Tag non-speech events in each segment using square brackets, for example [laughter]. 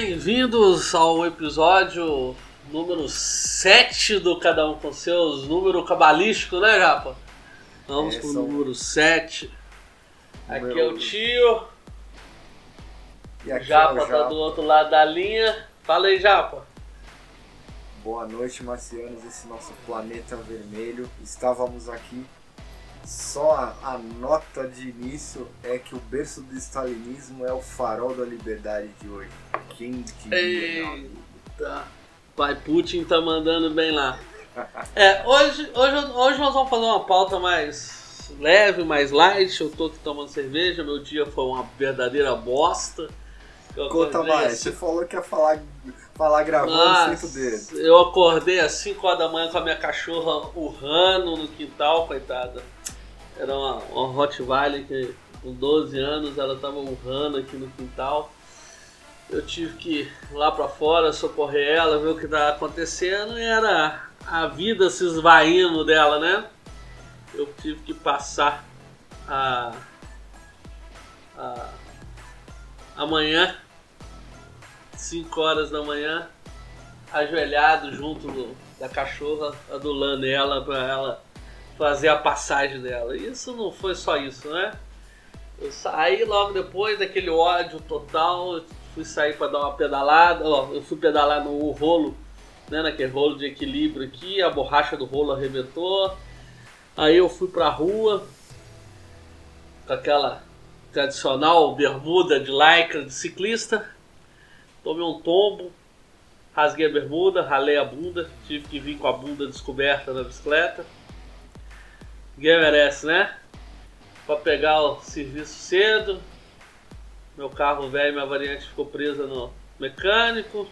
bem-vindos ao episódio número 7 do Cada Um com Seus, número cabalístico, né, Japa? Vamos É, pro são- número 7. Aqui Número- é o tio, E o aqui é Japa o tá Japa. do outro lado da linha. Fala aí, Japa. Boa noite, marcianos desse nosso planeta vermelho. Estávamos aqui. Só a, a nota de início é que o berço do stalinismo é o farol da liberdade de hoje. Quem? Eita. Pai Putin tá mandando bem lá. É, hoje, hoje, hoje nós vamos fazer uma pauta mais leve, mais light. Eu tô aqui tomando cerveja, meu dia foi uma verdadeira bosta. Eu Conta mais, você falou que ia falar, falar gravando poder. Nossa, eu acordei às 5 horas da manhã com a minha cachorra urrando no quintal, coitada. Era uma, uma Rottweiler que com 12 anos ela tava urrando aqui no quintal. Eu tive que ir lá pra fora socorrer ela, ver o que tava acontecendo e era a vida se esvaindo dela, né? Eu tive que passar a, amanhã 5 horas da manhã, ajoelhado junto do- da cachorra, adulando ela para ela fazer a passagem dela. Isso não foi só isso, né? Eu saí logo depois daquele ódio total, fui sair para dar uma pedalada, ó, eu fui pedalar no rolo, né, naquele rolo de equilíbrio aqui, a borracha do rolo arrebentou. Aí eu fui pra rua com aquela tradicional bermuda de lycra de ciclista tomei um tombo, rasguei a bermuda, ralei a bunda, tive que vir com a bunda descoberta na bicicleta. Ninguém merece, né? Pra pegar o serviço cedo, meu carro velho, minha variante ficou presa no mecânico.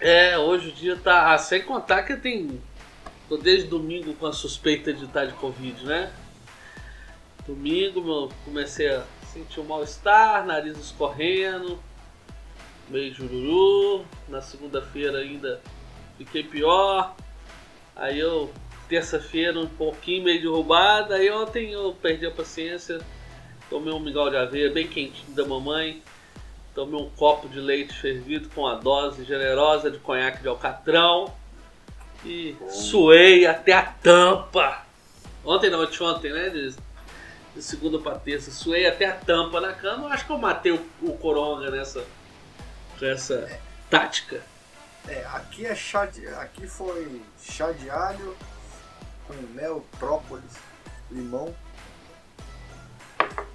É, hoje o dia tá. Ah, sem contar que tem. Tô desde domingo com a suspeita de estar de Covid, né? Domingo meu, comecei a sentir um mal-estar, nariz escorrendo, meio jururu. Na segunda-feira ainda fiquei pior. Aí eu, terça-feira, um pouquinho meio derrubada. Aí ontem eu perdi a paciência. Tomei um mingau de aveia bem quentinho da mamãe. Tomei um copo de leite fervido com a dose generosa de conhaque de alcatrão. E suei até a tampa. Ontem não, anteontem, né? De, de segunda pra terça. Suei até a tampa na cama. Eu acho que eu matei o, o coronga nessa, nessa tática. É, aqui é chá de, aqui foi chá de alho com mel, própolis, limão.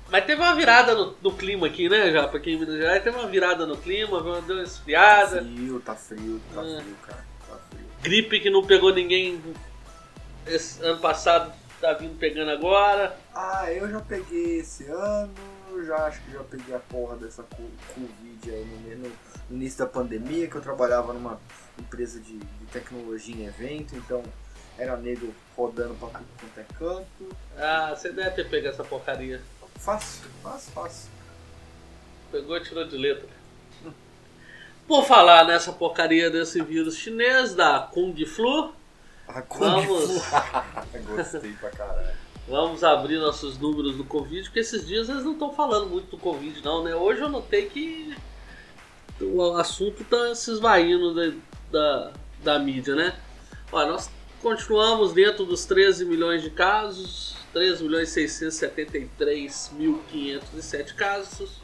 Mas teve uma virada no, no clima aqui, né, já? Pra quem em Minas Gerais, teve uma virada no clima, deu uma esfriada. Frio, tá frio, tá É. frio, cara. Tá frio. Gripe que não pegou ninguém esse ano passado, tá vindo pegando agora. Ah, eu já peguei esse ano, já acho que já peguei a porra dessa co- Covid aí no, no- no início da pandemia, que eu trabalhava numa empresa de, de tecnologia em evento, então era nego rodando pra tudo quanto é canto. Ah, você deve ter pego essa porcaria. Fácil, fácil, fácil. Pegou e tirou de letra. [laughs] Por falar nessa porcaria desse vírus chinês, da Kung Flu, A Kung Vamos. Fu. [laughs] Gostei pra caralho. vamos abrir nossos números do Covid, porque esses dias eles não estão falando muito do Covid, não, né? Hoje eu notei que o assunto tá se esvaindo da, da, da mídia, né? Olha, nós continuamos dentro dos 13 milhões de casos, 13 milhões 673.507 casos.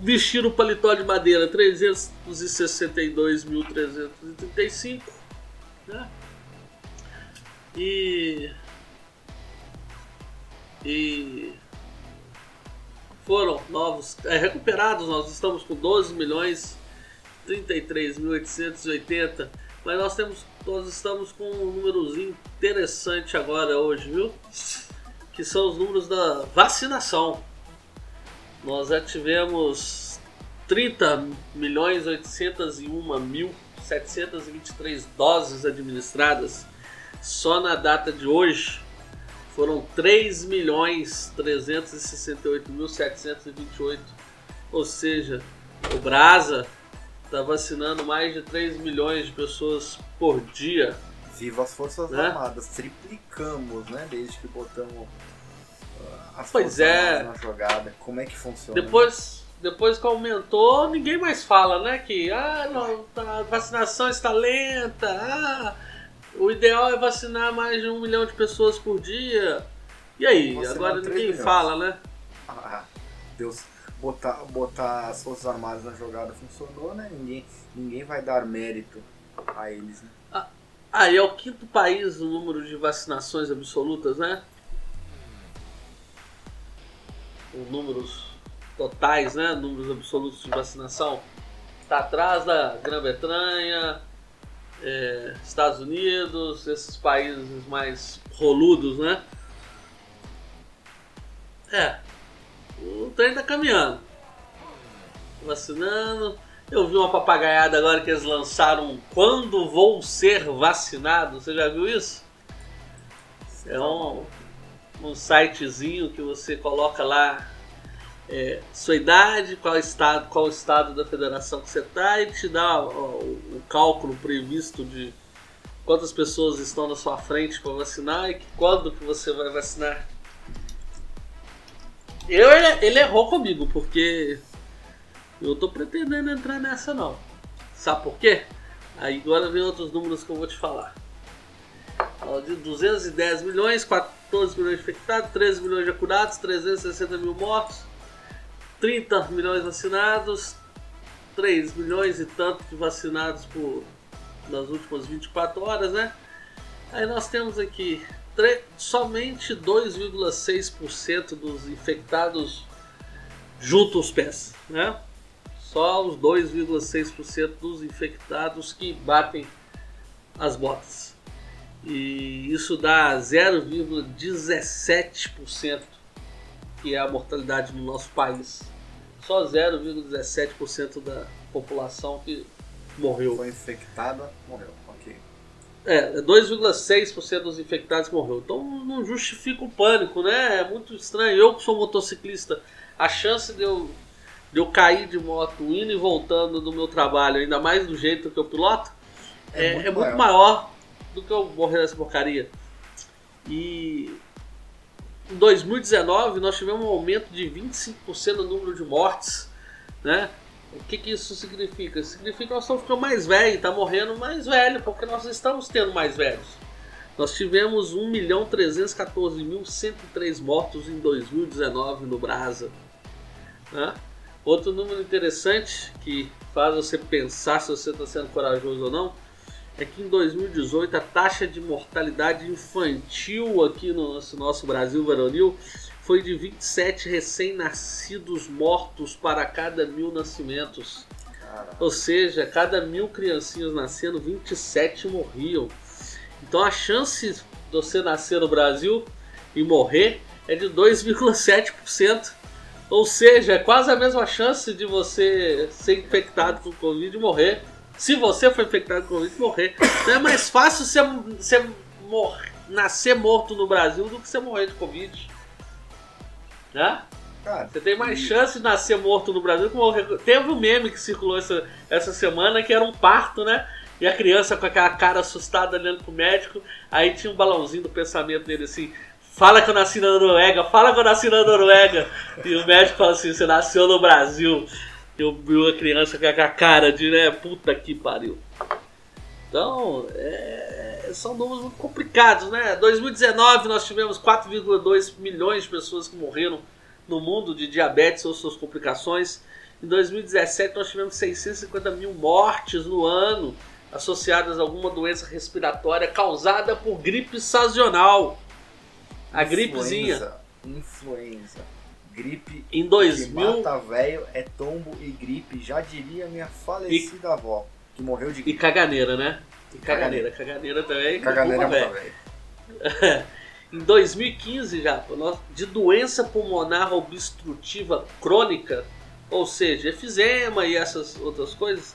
Vestir o paletó de madeira, 362.335, né? E e foram novos é, recuperados, nós estamos com 12 milhões 33.880, mas nós temos nós estamos com um númerozinho interessante agora hoje, viu? Que são os números da vacinação. Nós já tivemos 30 milhões 801 mil 723 doses administradas só na data de hoje. Foram 3 milhões 368 mil 728. Ou seja, o Brasa está vacinando mais de 3 milhões de pessoas por dia. Viva as Forças Né? Armadas, triplicamos, né? Desde que botamos ah, as Pois Forças é. Armadas na jogada. Como é que funciona? Depois, depois que aumentou, ninguém mais fala, né? Que ah, não, a vacinação está lenta, ah, o ideal é vacinar mais de um milhão de pessoas por dia. E aí? Agora ninguém milhões. fala, né? Ah, Deus, botar, botar as Forças Armadas na jogada funcionou, né? Ninguém, ninguém vai dar mérito a eles, né? Ah, e é o quinto país no número de vacinações absolutas, né? Os números totais, né? Números absolutos de vacinação. Está atrás da Grã-Bretanha, é, Estados Unidos, esses países mais roludos, né? É, o trem tá caminhando. Vacinando. Eu vi uma papagaiada agora que eles lançaram Quando Vou Ser Vacinado. Você já viu isso? É um, um sitezinho que você coloca lá é, sua idade, qual estado, qual estado da federação que você está e te dá ó, o, o cálculo previsto de quantas pessoas estão na sua frente para vacinar e que- quando que você vai vacinar. Eu, ele errou comigo, porque eu tô pretendendo entrar nessa não. Sabe por quê? Aí agora vem outros números que eu vou te falar. De 210 milhões, 14 milhões de infectados, 13 milhões de curados, 360 mil mortos, 30 milhões vacinados, 3 milhões e tanto de vacinados por nas últimas 24 horas, né? Aí nós temos aqui somente 2,6% dos infectados junto aos pés, né? Só os 2,6% dos infectados que batem as botas. E isso dá 0,17% que é a mortalidade no nosso país. Só 0,17% da população que morreu. Foi infectada, morreu. É, 2,6% dos infectados morreu. Então não justifica o pânico, né? É muito estranho. Eu que sou motociclista, a chance de eu, de eu cair de moto indo e voltando do meu trabalho, ainda mais do jeito que eu piloto, é, é muito, maior. do que eu morrer nessa porcaria. E em 2019 nós tivemos um aumento de 25% no número de mortes, né? O que, que isso significa? Significa que nós estamos ficando mais velhos, está morrendo mais velho, porque nós estamos tendo mais velhos. Nós tivemos 1.314.103 mortos em 2019 no Brasa. Né? Outro número interessante que faz você pensar se você está sendo corajoso ou não é que em 2018 a taxa de mortalidade infantil aqui no nosso, nosso Brasil varonil foi de 27 recém-nascidos mortos para cada mil nascimentos. Cara, Ou seja, cada mil criancinhas nascendo, 27 morriam. Então a chance de você nascer no Brasil e morrer é de 2,7%. Ou seja, é quase a mesma chance de você ser infectado com Covid e morrer. Se você for infectado com Covid, morrer. Então é mais fácil você, você mor- nascer morto no Brasil do que você morrer de Covid. Né? cara, Você tem mais chance de nascer morto no Brasil que morrer. Teve um meme que circulou essa, essa semana que era um parto, né? E a criança com aquela cara assustada olhando pro médico. Aí tinha um balãozinho do pensamento dele assim: Fala que eu nasci na Noruega, fala que eu nasci na Noruega. E o médico fala assim: Você nasceu no Brasil. Eu vi a criança com aquela cara de, né? Puta que pariu. Então, é, são números muito complicados, né? 2019 nós tivemos 4,2 milhões de pessoas que morreram no mundo de diabetes ou suas complicações. Em 2017 nós tivemos 650 mil mortes no ano associadas a alguma doença respiratória causada por gripe sazonal. A gripezinha. influenza, Influenza. Gripe Em que 2000 mata velho é tombo e gripe. Já diria minha falecida avó, que morreu de e gripe. caganeira, né? E caganeira, caganeira também. Caganeira é velho. [laughs] Em 2015 já, de doença pulmonar obstrutiva crônica, ou seja, efizema e essas outras coisas,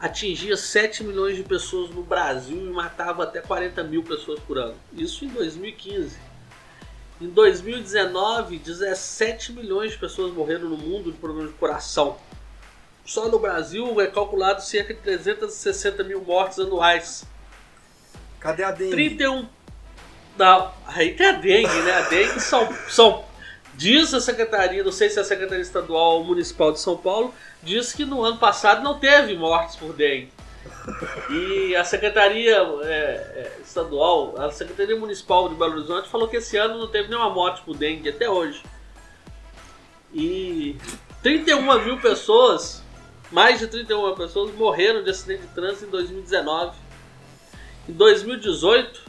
atingia 7 milhões de pessoas no Brasil e matava até 40 mil pessoas por ano. Isso em 2015. Em 2019, 17 milhões de pessoas morreram no mundo de problemas de coração. Só no Brasil é calculado cerca de 360 mil mortes anuais. Cadê a dengue? 31. Não, aí tem a dengue, né? A dengue são, são Diz a Secretaria, não sei se é a Secretaria Estadual ou Municipal de São Paulo, diz que no ano passado não teve mortes por dengue. E a Secretaria é, é, Estadual, a Secretaria Municipal de Belo Horizonte falou que esse ano não teve nenhuma morte por dengue até hoje. E 31 mil pessoas, mais de 31 mil pessoas morreram de acidente de trânsito em 2019. Em 2018,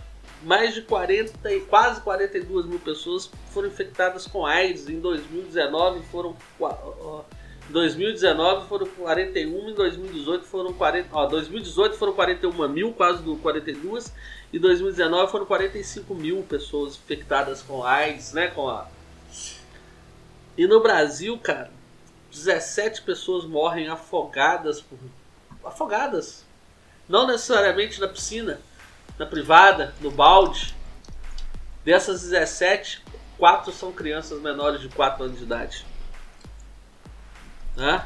mais de 40 e quase 42 mil pessoas foram infectadas com AIDS. Em 2019 foram 2019 foram 41, em 2018 foram 40, ó, 2018 foram 41 mil, quase do 42, e 2019 foram 45 mil pessoas infectadas com AIDS, né, com a e no Brasil, cara, 17 pessoas morrem afogadas por afogadas, não necessariamente na piscina, na privada, no balde. Dessas 17, 4 são crianças menores de 4 anos de idade. Né?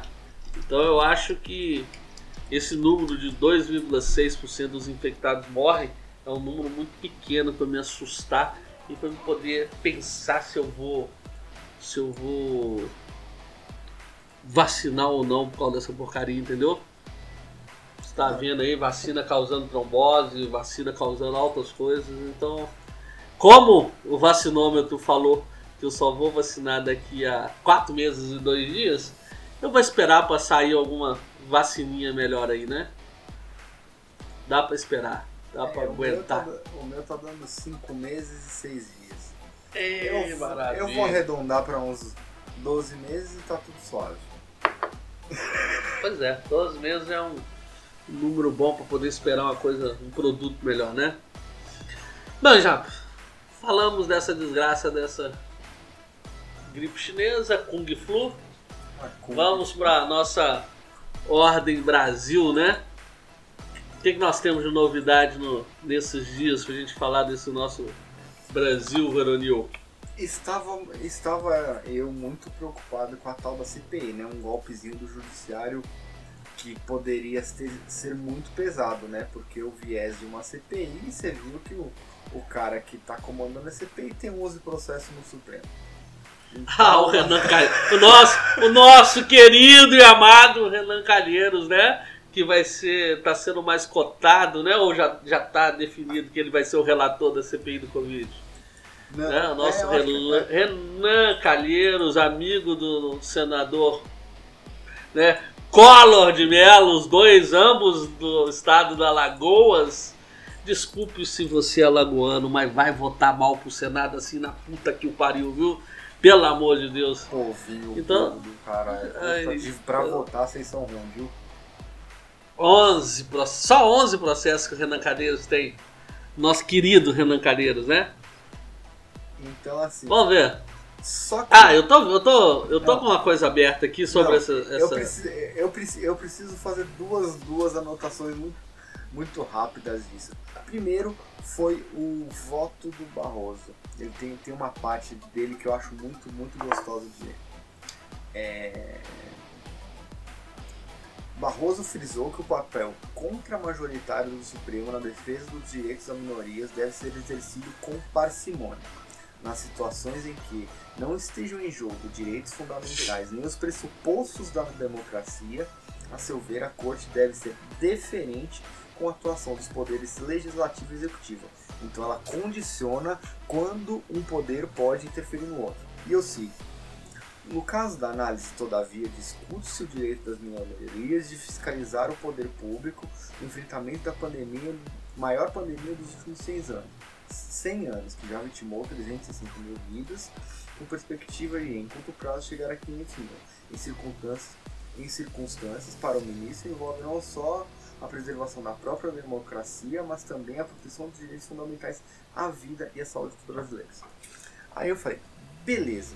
Então eu acho que esse número de 2,6% dos infectados morrem é um número muito pequeno para me assustar e para me poder pensar se eu vou se eu vou vacinar ou não por causa dessa porcaria, entendeu? está vendo aí vacina causando trombose, vacina causando altas coisas. Então, como o vacinômetro falou que eu só vou vacinar daqui a quatro meses e dois dias, eu vou esperar para sair alguma vacininha melhor aí, né? Dá para esperar, dá é, para aguentar. Meu tá, o meu tá dando cinco meses e seis dias. Ei, eu, eu vou arredondar para uns 12 meses e tá tudo suave. Pois é, 12 meses é um número bom para poder esperar uma coisa, um produto melhor, né? Bom, já falamos dessa desgraça dessa gripe chinesa, Kung Flu. Kung Vamos para nossa ordem Brasil, né? O que, que nós temos de novidade no, nesses dias para a gente falar desse nosso Brasil, Veronil? Estava, estava eu muito preocupado com a tal da CPI, né? Um golpezinho do judiciário que poderia ter, ser muito pesado, né? Porque o viés de uma CPI, você viu que o, o cara que está comandando a CPI tem 11 processos no Supremo. Então... Ah, o Renan Calheiros. O nosso, o nosso querido e amado Renan Calheiros, né? Que vai ser. tá sendo mais cotado, né? Ou já, já tá definido que ele vai ser o relator da CPI do Covid? Não, né? O nosso é, Renan, que... Renan Calheiros, amigo do senador né? Collor de Mello, os dois, ambos do estado da Alagoas. Desculpe se você é alagoano, mas vai votar mal pro Senado assim na puta que o pariu, viu? Pelo amor de Deus. Ouviu, então, caralho. Pra votar, vocês são ruins, viu? 11, só 11 processos que o Renan Cadeiros tem. Nosso querido Renan Cadeiros, né? Então, assim. Vamos ver. Só que... Ah, eu tô, eu tô, eu tô com uma coisa aberta aqui sobre não, essa. essa... Eu, preciso, eu, preciso, eu preciso fazer duas, duas anotações muito, muito rápidas disso. Primeiro foi o voto do Barroso. Ele tem, tem uma parte dele que eu acho muito, muito gostosa de ler. É... Barroso frisou que o papel contra-majoritário do Supremo na defesa dos direitos das minorias deve ser exercido com parcimônia nas situações em que não estejam em jogo direitos fundamentais nem os pressupostos da democracia, a seu ver, a Corte deve ser deferente com a atuação dos poderes legislativo e executivo. Então ela condiciona quando um poder pode interferir no outro. E eu sigo. No caso da análise, todavia, discute-se o direito das minorias de fiscalizar o poder público no enfrentamento da pandemia, maior pandemia dos últimos seis anos 100 anos, que já vitimou 360 mil vidas, com perspectiva de, em curto prazo, chegar a 500 mil. Em circunstâncias, em circunstâncias para o ministro, envolve não só a preservação da própria democracia, mas também a proteção dos direitos fundamentais à vida e à saúde dos brasileiros. Aí eu falei, beleza.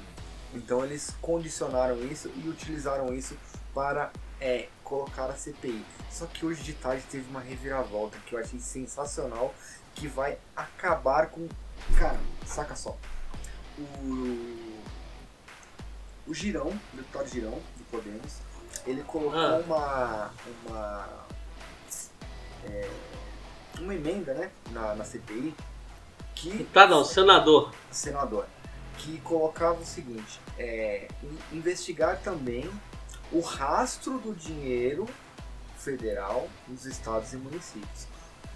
Então eles condicionaram isso e utilizaram isso para é, colocar a CPI. Só que hoje de tarde teve uma reviravolta que eu achei sensacional que vai acabar com. Cara, saca só. O. O Girão, o deputado Girão, do Podemos, ele colocou ah. uma. Uma. É, uma emenda, né? Na, na CPI. Que. Tá, não, senador. Senador. que colocava o seguinte: é, investigar também o rastro do dinheiro federal nos estados e municípios.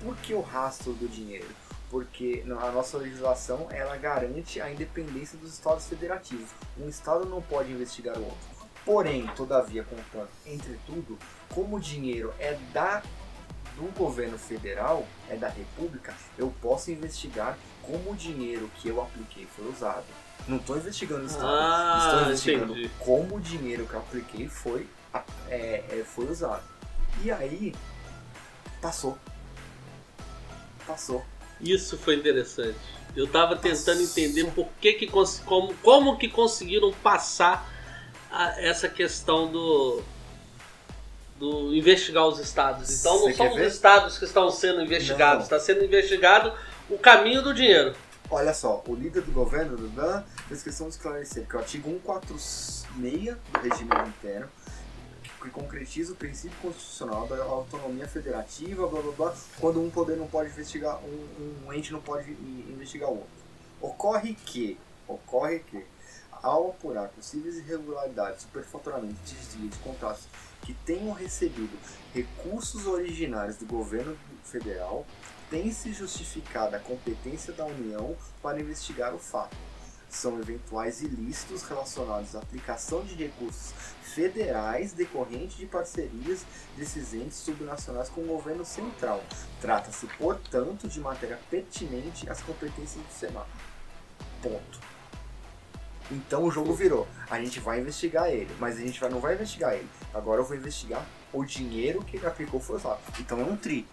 Por que o rastro do dinheiro? Porque a nossa legislação ela garante a independência dos estados federativos. Um estado não pode investigar o outro. Porém, todavia, contanto, entretudo, como o dinheiro é da do governo federal, é da república, eu posso investigar como o dinheiro que eu apliquei foi usado. Não estou investigando o Estado, Ah, estou investigando entendi. como o dinheiro que eu apliquei foi, é, é, foi usado. E aí, passou. Passou. Isso foi interessante. Eu tava tentando entender por que que como, como que conseguiram passar a- essa questão do do investigar os estados. Então não Você são os ver? estados que estão sendo investigados, está sendo investigado o caminho do dinheiro. Olha só, o líder do governo, Dudan, fez questão de esclarecer que o artigo 146 do regime interno, que concretiza o princípio constitucional da autonomia federativa, blá blá blá, quando um poder não pode investigar, um, um ente não pode investigar o outro. Ocorre que, ocorre que, ao apurar possíveis irregularidades, superfaturamento e desvio de contratos que tenham recebido recursos originários do governo federal, tem-se justificada a competência da União para investigar o fato. São eventuais ilícitos relacionados à aplicação de recursos federais decorrentes de parcerias desses entes subnacionais com o governo central. Trata-se, portanto, de matéria pertinente às competências do Senado. Ponto. Então o jogo virou. A gente vai investigar ele, mas a gente vai, não vai investigar ele. Agora eu vou investigar o dinheiro que ele aplicou foi. Então é um tri.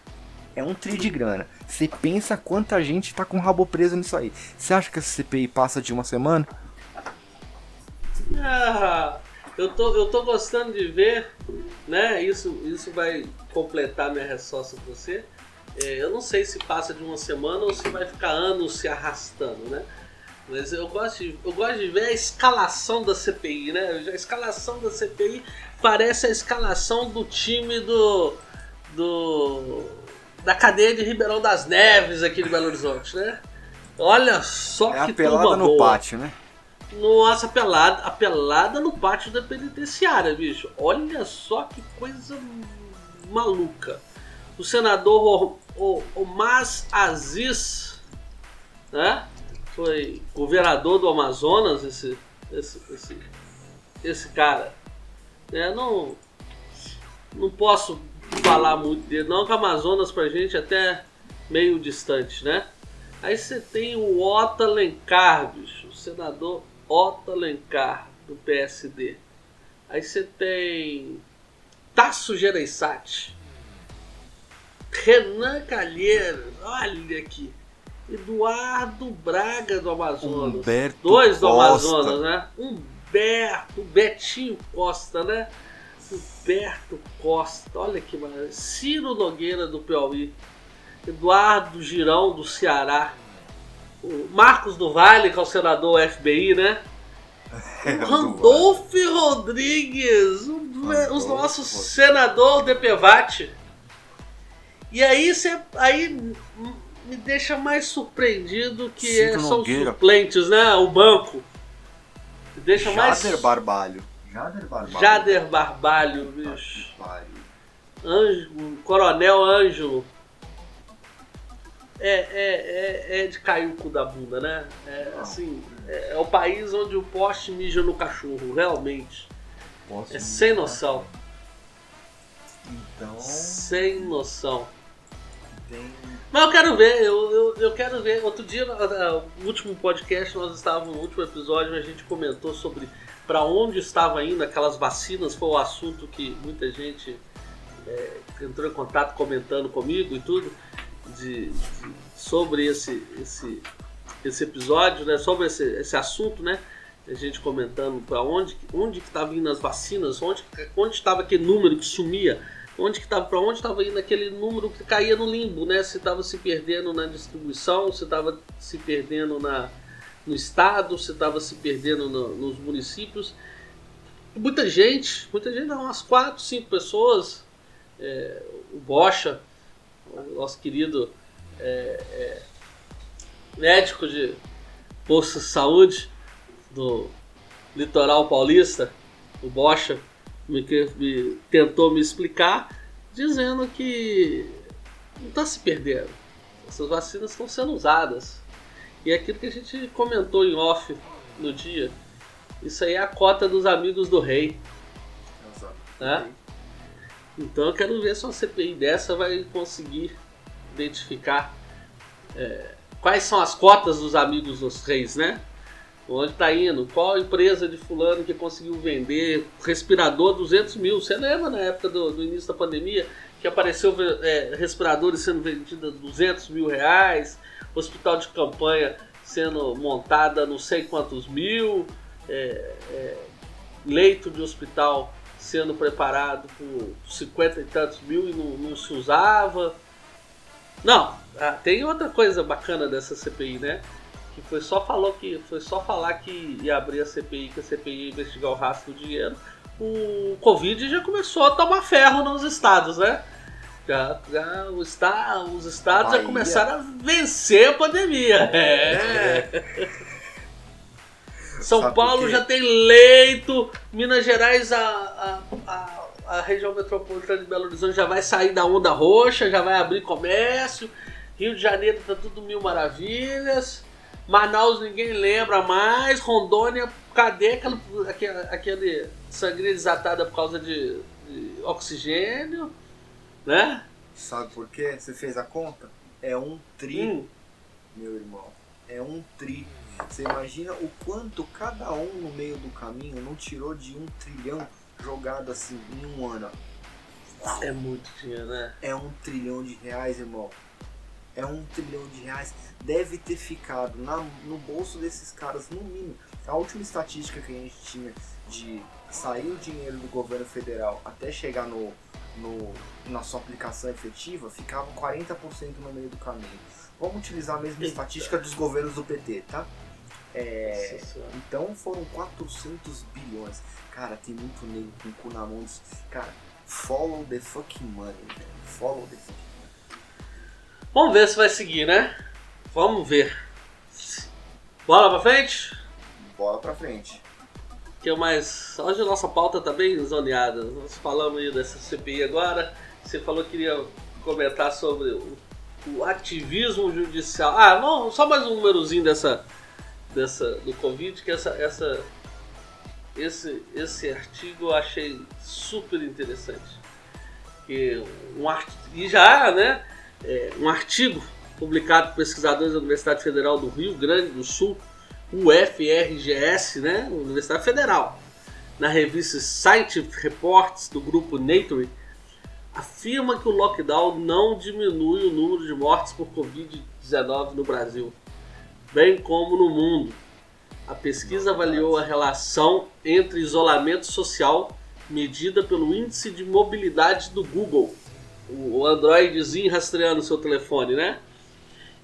É um tri de grana. Você pensa quanta gente tá com o rabo preso nisso aí. Você acha que essa CPI passa de uma semana? Ah, eu tô, eu tô gostando de ver, né? Isso, isso vai completar minha resposta pra você. É, eu não sei se passa de uma semana ou se vai ficar anos se arrastando, né? Mas eu gosto, de, eu gosto de ver a escalação da CPI, né? A escalação da CPI parece a escalação do time do. do da cadeia de Ribeirão das Neves aqui de Belo Horizonte, né? Olha só É que a pelada no boa. pátio, né? Nossa, a pelada, a pelada no pátio da penitenciária, bicho. Olha só que coisa maluca. O senador O- O- Omar Aziz, né? Foi governador do Amazonas, esse, esse, esse, esse cara. É, não, não posso falar muito dele, não, que o Amazonas pra gente é até meio distante, né? Aí você tem o Otto Alencar, bicho, o senador Otto Alencar, do PSD. Aí você tem Tasso Gereissati, Renan Calheiros, olha aqui, Eduardo Braga do Amazonas. Humberto Dois do Costa. Amazonas, né? Humberto, Betinho Costa, né? Humberto Costa, olha que maravilha. Ciro Nogueira do Piauí. Eduardo Girão do Ceará. O Marcos do Vale, que é o senador FBI, né? O Randolph Rodrigues, [laughs] do- Randolph os nossos senador DPVAT. E aí você aí me deixa mais surpreendido que é- são Nogueira. suplentes, né? O banco. Me deixa mais Jader Barbalho. Jader Barbalho. Jader Barbalho, bicho. Ângelo, Coronel Ângelo. É, é, é, é de cair o cu da bunda, né? É, assim, é, é o país onde o poste mija no cachorro, realmente. Posso É sem noção. Então, Sem noção. tem. Mas eu quero ver, eu, eu, eu quero ver. Outro dia, no no último podcast, nós estávamos no último episódio, a gente comentou sobre para onde estava indo aquelas vacinas. Foi o assunto que muita gente é, entrou em contato comentando comigo e tudo de, de- sobre esse, esse, esse episódio, né? Sobre esse, esse assunto, né? A gente comentando para onde onde que estava indo as vacinas, onde onde estava aquele número que sumia onde que tava, para onde estava indo aquele número que caía no limbo, né? Se estava se perdendo na distribuição, se estava se perdendo na, no estado, se estava se perdendo no- nos municípios. Muita gente, muita gente, não, umas quatro, cinco pessoas, é, o Bocha, nosso querido é, é, médico de posto de saúde, do litoral paulista, o Bocha, me, me, tentou me explicar, dizendo que não está se perdendo. Essas vacinas estão sendo usadas. E aquilo que a gente comentou em off no dia, isso aí é a cota dos amigos do rei. Exato. Né? Então eu quero ver se uma CPI dessa vai conseguir identificar é, quais são as cotas dos amigos dos reis, né? Onde está indo? Qual empresa de fulano que conseguiu vender respirador 200 mil? Você lembra na época do, do início da pandemia que apareceu é, respiradores sendo vendidos a 200 mil reais, hospital de campanha sendo montada não sei quantos mil, é, é, leito de hospital sendo preparado por 50 e tantos mil e não, não se usava. Não, ah, tem outra coisa bacana dessa CPI, né? Que foi só falou que foi só falar que ia abrir a CPI, que a CPI ia investigar o rastro do dinheiro. O Covid já começou a tomar ferro nos estados, né? Já, já o está, os estados Bahia. já começaram a vencer a pandemia. É. São Sabe Paulo já tem leito, Minas Gerais, a, a, a, a, região metropolitana de Belo Horizonte já vai sair da onda roxa, já vai abrir comércio. Rio de Janeiro tá tudo mil maravilhas. Manaus ninguém lembra mais. Rondônia, cadê aquele, aquele, aquele sangria desatada por causa de, de oxigênio? Né? Sabe por quê? Você fez a conta? É um tri, hum. meu irmão. É um tri. Você imagina o quanto cada um no meio do caminho não tirou de um trilhão jogado assim em um ano. É muito dinheiro, né? É um trilhão de reais, irmão. É um trilhão de reais. Deve ter ficado na, no bolso desses caras, no mínimo. A última estatística que a gente tinha de sair o dinheiro do governo federal até chegar no, no, na sua aplicação efetiva, ficava 40% no meio do caminho. Vamos utilizar a mesma Eita. estatística dos governos do PT, tá? É, então foram 400 bilhões. Cara, tem muito negro com o cu na mão. Cara, follow the fucking money, Follow the fucking money. Vamos ver se vai seguir, né? Vamos ver. Bola pra frente? Bola pra frente que mais. Hoje a nossa pauta tá bem zoneada. Nós falamos dessa CPI agora. Você falou que queria comentar sobre o, o ativismo judicial. Ah, não, só mais um númerozinho dessa, dessa do Covid, que essa, essa, esse, esse artigo eu achei super interessante. Que um art... E já, né? É, um artigo publicado por pesquisadores da Universidade Federal do Rio Grande do Sul UFRGS, né, Universidade Federal, na revista Scientific Reports do grupo Nature, afirma que o lockdown não diminui o número de mortes por Covid-19 no Brasil, bem como no mundo. A pesquisa avaliou a relação entre isolamento social medida pelo índice de mobilidade do Google, o Androidzinho rastreando seu telefone, né?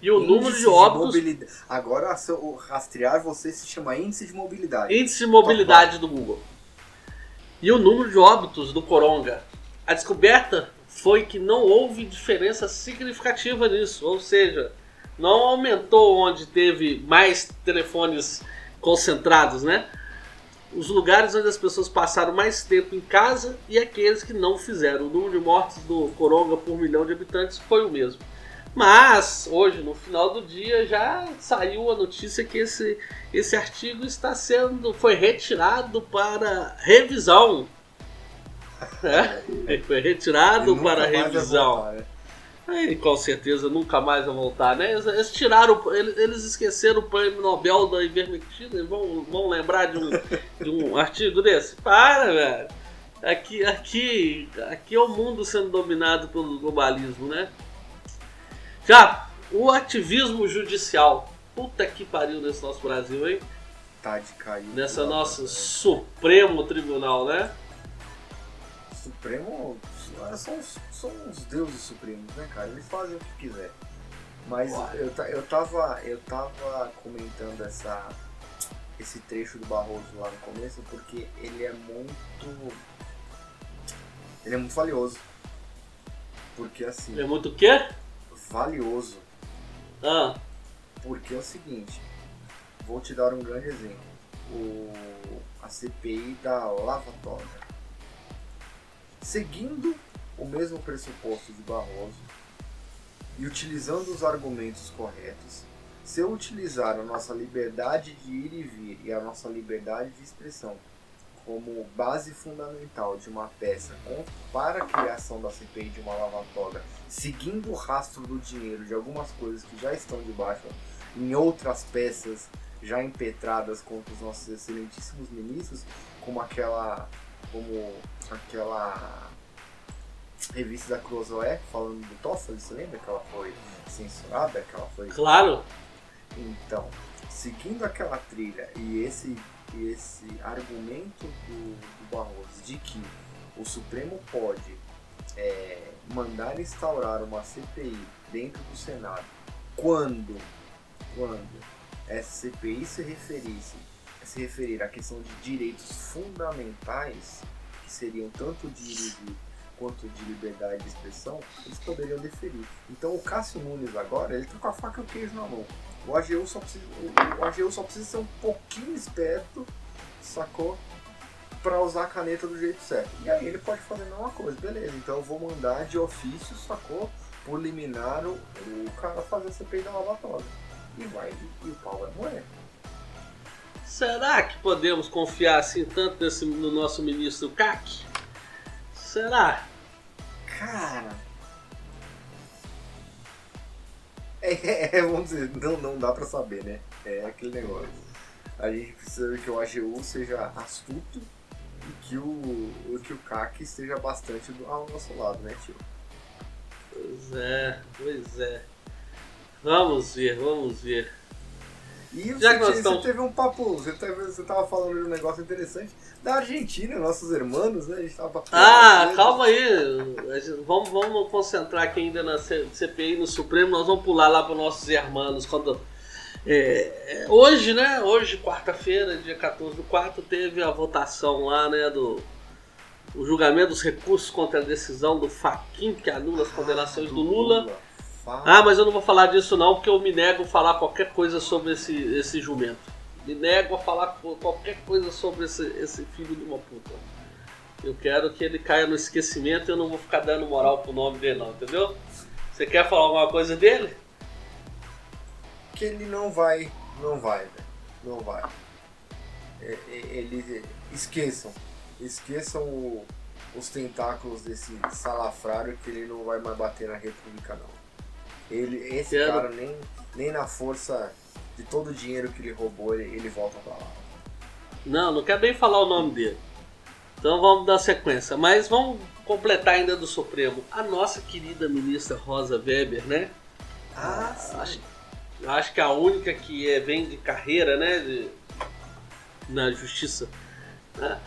E o índice número de óbitos. De Agora o rastrear você se chama índice de mobilidade. Índice de mobilidade do Google. E o número de óbitos do Coronga. A descoberta foi que não houve diferença significativa nisso, ou seja, não aumentou onde teve mais telefones concentrados, né? Os lugares onde as pessoas passaram mais tempo em casa e aqueles que não fizeram. O número de mortes do Coronga por milhão de habitantes foi o mesmo. Mas hoje, no final do dia, já saiu a notícia que esse, esse artigo está sendo foi retirado para revisão. É, foi retirado para revisão. Voltar, é. Aí, com certeza nunca mais vai voltar, né? Eles, eles tiraram, eles, eles, esqueceram o prêmio Nobel da ivermectina, vão, vão lembrar de um, de um [laughs] artigo desse? Para, velho. Aqui, aqui, aqui é o mundo sendo dominado pelo globalismo, né? Já, o ativismo judicial. Puta que pariu nesse nosso Brasil, hein? Tá de cair. Nessa nossa Supremo Tribunal, né? Supremo são, são os deuses supremos, né, cara? Eles fazem o que quiser. Mas eu, eu, tava, eu tava comentando essa, esse trecho do Barroso lá no começo porque ele é muito. Ele é muito valioso. Porque assim. Ele é muito o quê? Valioso. Ah. Porque é o seguinte, vou te dar um grande exemplo. o, a CPI da Lava Toga. Seguindo o mesmo pressuposto de Barroso e utilizando os argumentos corretos, se eu utilizar a nossa liberdade de ir e vir e a nossa liberdade de expressão como base fundamental de uma peça para a criação da CPI de uma lavatória, seguindo o rastro do dinheiro de algumas coisas que já estão debaixo em outras peças já impetradas contra os nossos excelentíssimos ministros, como aquela como aquela revista da Cruzoé falando do Toffoli, você lembra que ela foi censurada, que ela foi Claro. Então, seguindo aquela trilha e esse esse argumento do, do Barroso de que o Supremo pode é, mandar instaurar uma CPI dentro do Senado quando, quando essa CPI se referisse se referir à questão de direitos fundamentais que seriam tanto de e vir quanto de liberdade de expressão, eles poderiam deferir. Então o Cássio Nunes agora, ele tá com a faca e o queijo na mão. O AGU só precisa, o AGU só precisa ser um pouquinho esperto, sacou? Pra usar a caneta do jeito certo. E aí ele pode fazer a mesma coisa, beleza. Então eu vou mandar de ofício, sacou? Por liminar o, o cara fazer a CPI da lavatória. E vai, e o pau vai morrer. Será que podemos confiar assim tanto nesse, no nosso ministro CAC? Será? Cara. É, é, vamos dizer, não, não dá pra saber, né? É aquele negócio. A gente precisa que o AGU seja astuto e que o, que o CAC esteja bastante ao nosso lado, né, tio? Pois é, pois é. Vamos ver, vamos ver. E você, você estamos- teve um papo, você, teve, você tava falando de um negócio interessante da Argentina, nossos irmãos, né? A gente tava Ah, calma aí. Vamos, vamos concentrar aqui ainda na CPI, no Supremo. Nós vamos pular lá para nossos irmãos. Quando, é, é, hoje, né? Hoje, quarta-feira, dia 14 do 4, teve a votação lá, né? Do o julgamento dos recursos contra a decisão do Faquin, que anula as condenações do Lula. Fala. Ah, mas eu não vou falar disso não, porque eu me nego a falar qualquer coisa sobre esse, esse jumento. Me nego a falar qualquer coisa sobre esse, esse filho de uma puta. Eu quero que ele caia no esquecimento e eu não vou ficar dando moral pro nome dele não, entendeu? Você quer falar alguma coisa dele? que ele não vai, não vai, velho. Não vai. É, é, ele, esqueçam, esqueçam o- os tentáculos desse salafrário que ele não vai mais bater na República não. Ele, esse Quero. cara nem, nem na força de todo o dinheiro que ele roubou ele, ele volta pra lá. Não, não quero nem falar o nome dele. Então vamos dar sequência. Mas vamos completar ainda do Supremo. A nossa querida ministra Rosa Weber, né? Ah, acho, eu acho que a única que é, vem de carreira, né, de- na justiça, né,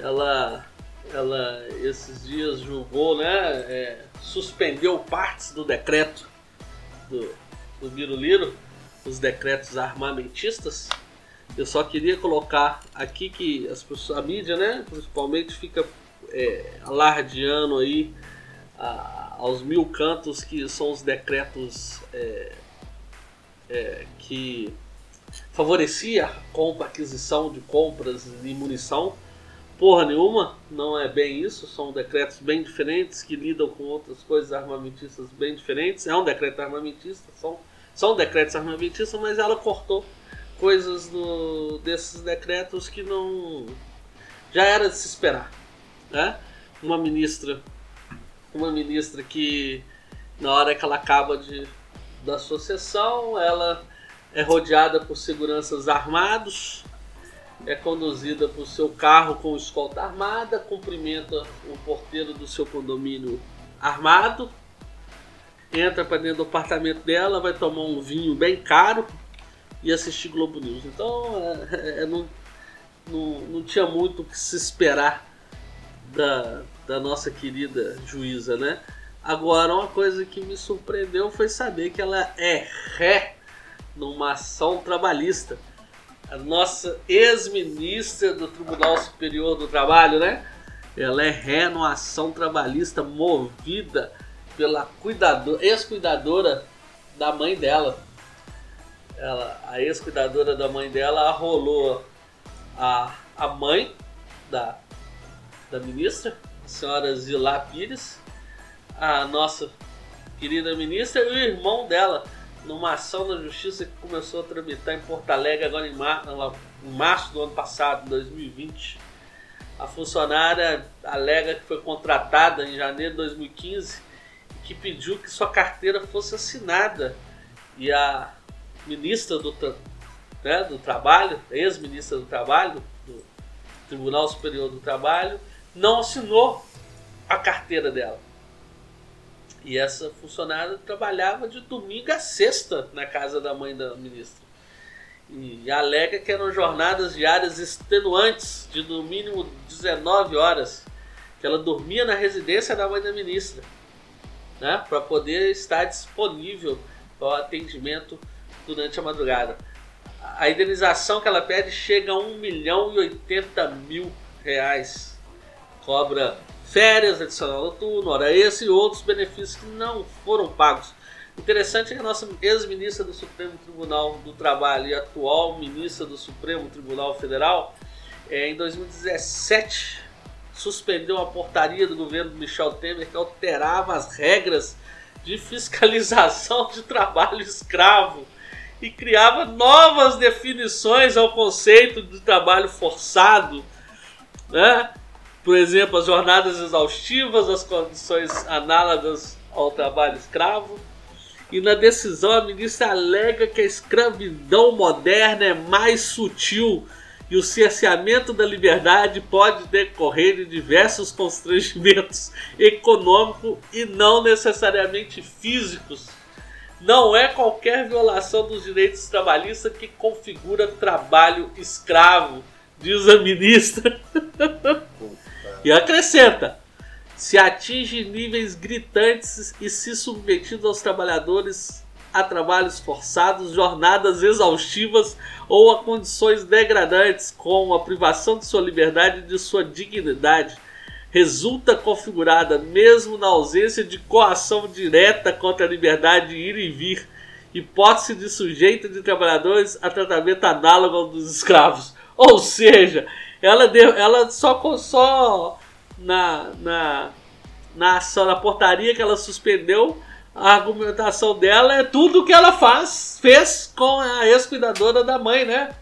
ela, ela esses dias julgou, né, é, suspendeu partes do decreto do, do Biruliro, os decretos armamentistas. Eu só queria colocar aqui que as a mídia, né, principalmente, fica é, alardeando aí a- aos mil cantos que são os decretos é, é, que favorecia a compra, aquisição de compras de munição. Porra nenhuma, não é bem isso. São decretos bem diferentes que lidam com outras coisas armamentistas bem diferentes. É um decreto armamentista, são, são decretos armamentistas, mas ela cortou coisas do, desses decretos que não já era de se esperar, né? Uma ministra, uma ministra que na hora que ela acaba de da sua sessão, ela é rodeada por seguranças armados, é conduzida por seu carro com escolta armada, cumprimenta o porteiro do seu condomínio armado, entra para dentro do apartamento dela, vai tomar um vinho bem caro e assistir Globo News. Então, é, é, não, não, não tinha muito o que se esperar da, da nossa querida juíza, né? Agora, uma coisa que me surpreendeu foi saber que ela é ré numa ação trabalhista. A nossa ex-ministra do Tribunal Superior do Trabalho, né? Ela é ré numa ação trabalhista movida pela cuidador, ex-cuidadora da mãe dela. Ela, a ex-cuidadora da mãe dela arrolou a, a mãe da, da ministra, a senhora Zilá Pires, a nossa querida ministra e o irmão dela, numa ação da justiça que começou a tramitar em Porto Alegre agora em, mar, em março do ano passado, 2020. A funcionária alega que foi contratada em janeiro de 2015 e que pediu que sua carteira fosse assinada. E a ministra do, né, do Trabalho, ex-ministra do Trabalho, do Tribunal Superior do Trabalho, não assinou a carteira dela. E essa funcionária trabalhava de domingo a sexta na casa da mãe da ministra. E alega que eram jornadas diárias extenuantes, de no mínimo 19 horas, que ela dormia na residência da mãe da ministra, né, para poder estar disponível para o atendimento durante a madrugada. A indenização que ela pede chega a 1 milhão e 80 mil reais. Cobra férias, adicional noturno, hora esse e outros benefícios que não foram pagos. Interessante é que a nossa ex-ministra do Supremo Tribunal do Trabalho e atual ministra do Supremo Tribunal Federal, é, em 2017, suspendeu a portaria do governo Michel Temer que alterava as regras de fiscalização de trabalho escravo e criava novas definições ao conceito de trabalho forçado, né? Por exemplo, as jornadas exaustivas, as condições análogas ao trabalho escravo. E na decisão, a ministra alega que a escravidão moderna é mais sutil e o cerceamento da liberdade pode decorrer de diversos constrangimentos econômicos e não necessariamente físicos. Não é qualquer violação dos direitos trabalhistas que configura trabalho escravo, diz a ministra. [laughs] E acrescenta: se atinge níveis gritantes e se submetido aos trabalhadores a trabalhos forçados, jornadas exaustivas ou a condições degradantes, como a privação de sua liberdade e de sua dignidade, resulta configurada mesmo na ausência de coação direta contra a liberdade de ir e vir, hipótese de sujeito de trabalhadores a tratamento análogo ao dos escravos. Ou seja, ela, deu, ela só, só na, na, na ação, na portaria que ela suspendeu, a argumentação dela é tudo que ela faz, fez com a ex-cuidadora da mãe, né?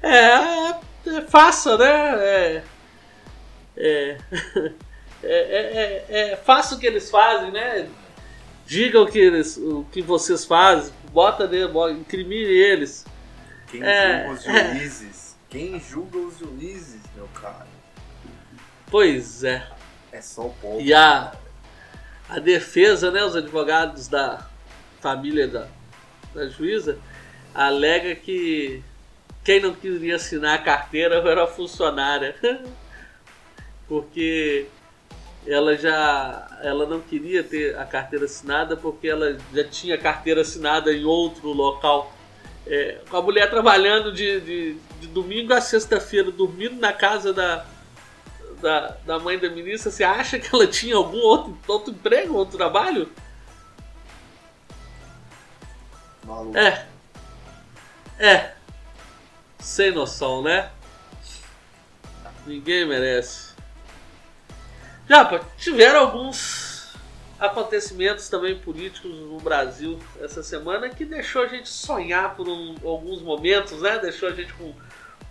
É, é, é faça, né? [laughs] É, é, é, é, é, faça o que eles fazem, né? Diga o que, eles, o que vocês fazem, bota nele, incrimine eles. Quem é, julga os juízes? Quem julga os juízes, meu cara? Pois é. É só o povo. E a, a defesa, né, os advogados da família da, da juíza, alega que quem não queria assinar a carteira era a funcionária. [laughs] porque ela já ela não queria ter a carteira assinada porque ela já tinha carteira assinada em outro local é, com a mulher trabalhando de, de, de domingo a sexta-feira, dormindo na casa da, da, da, mãe da ministra, você acha que ela tinha algum outro, outro emprego, outro trabalho? Maluco. É. É. Sem noção, né? Ninguém merece. Já, tiveram alguns acontecimentos também políticos no Brasil essa semana que deixou a gente sonhar por um, alguns momentos, né? Deixou a gente com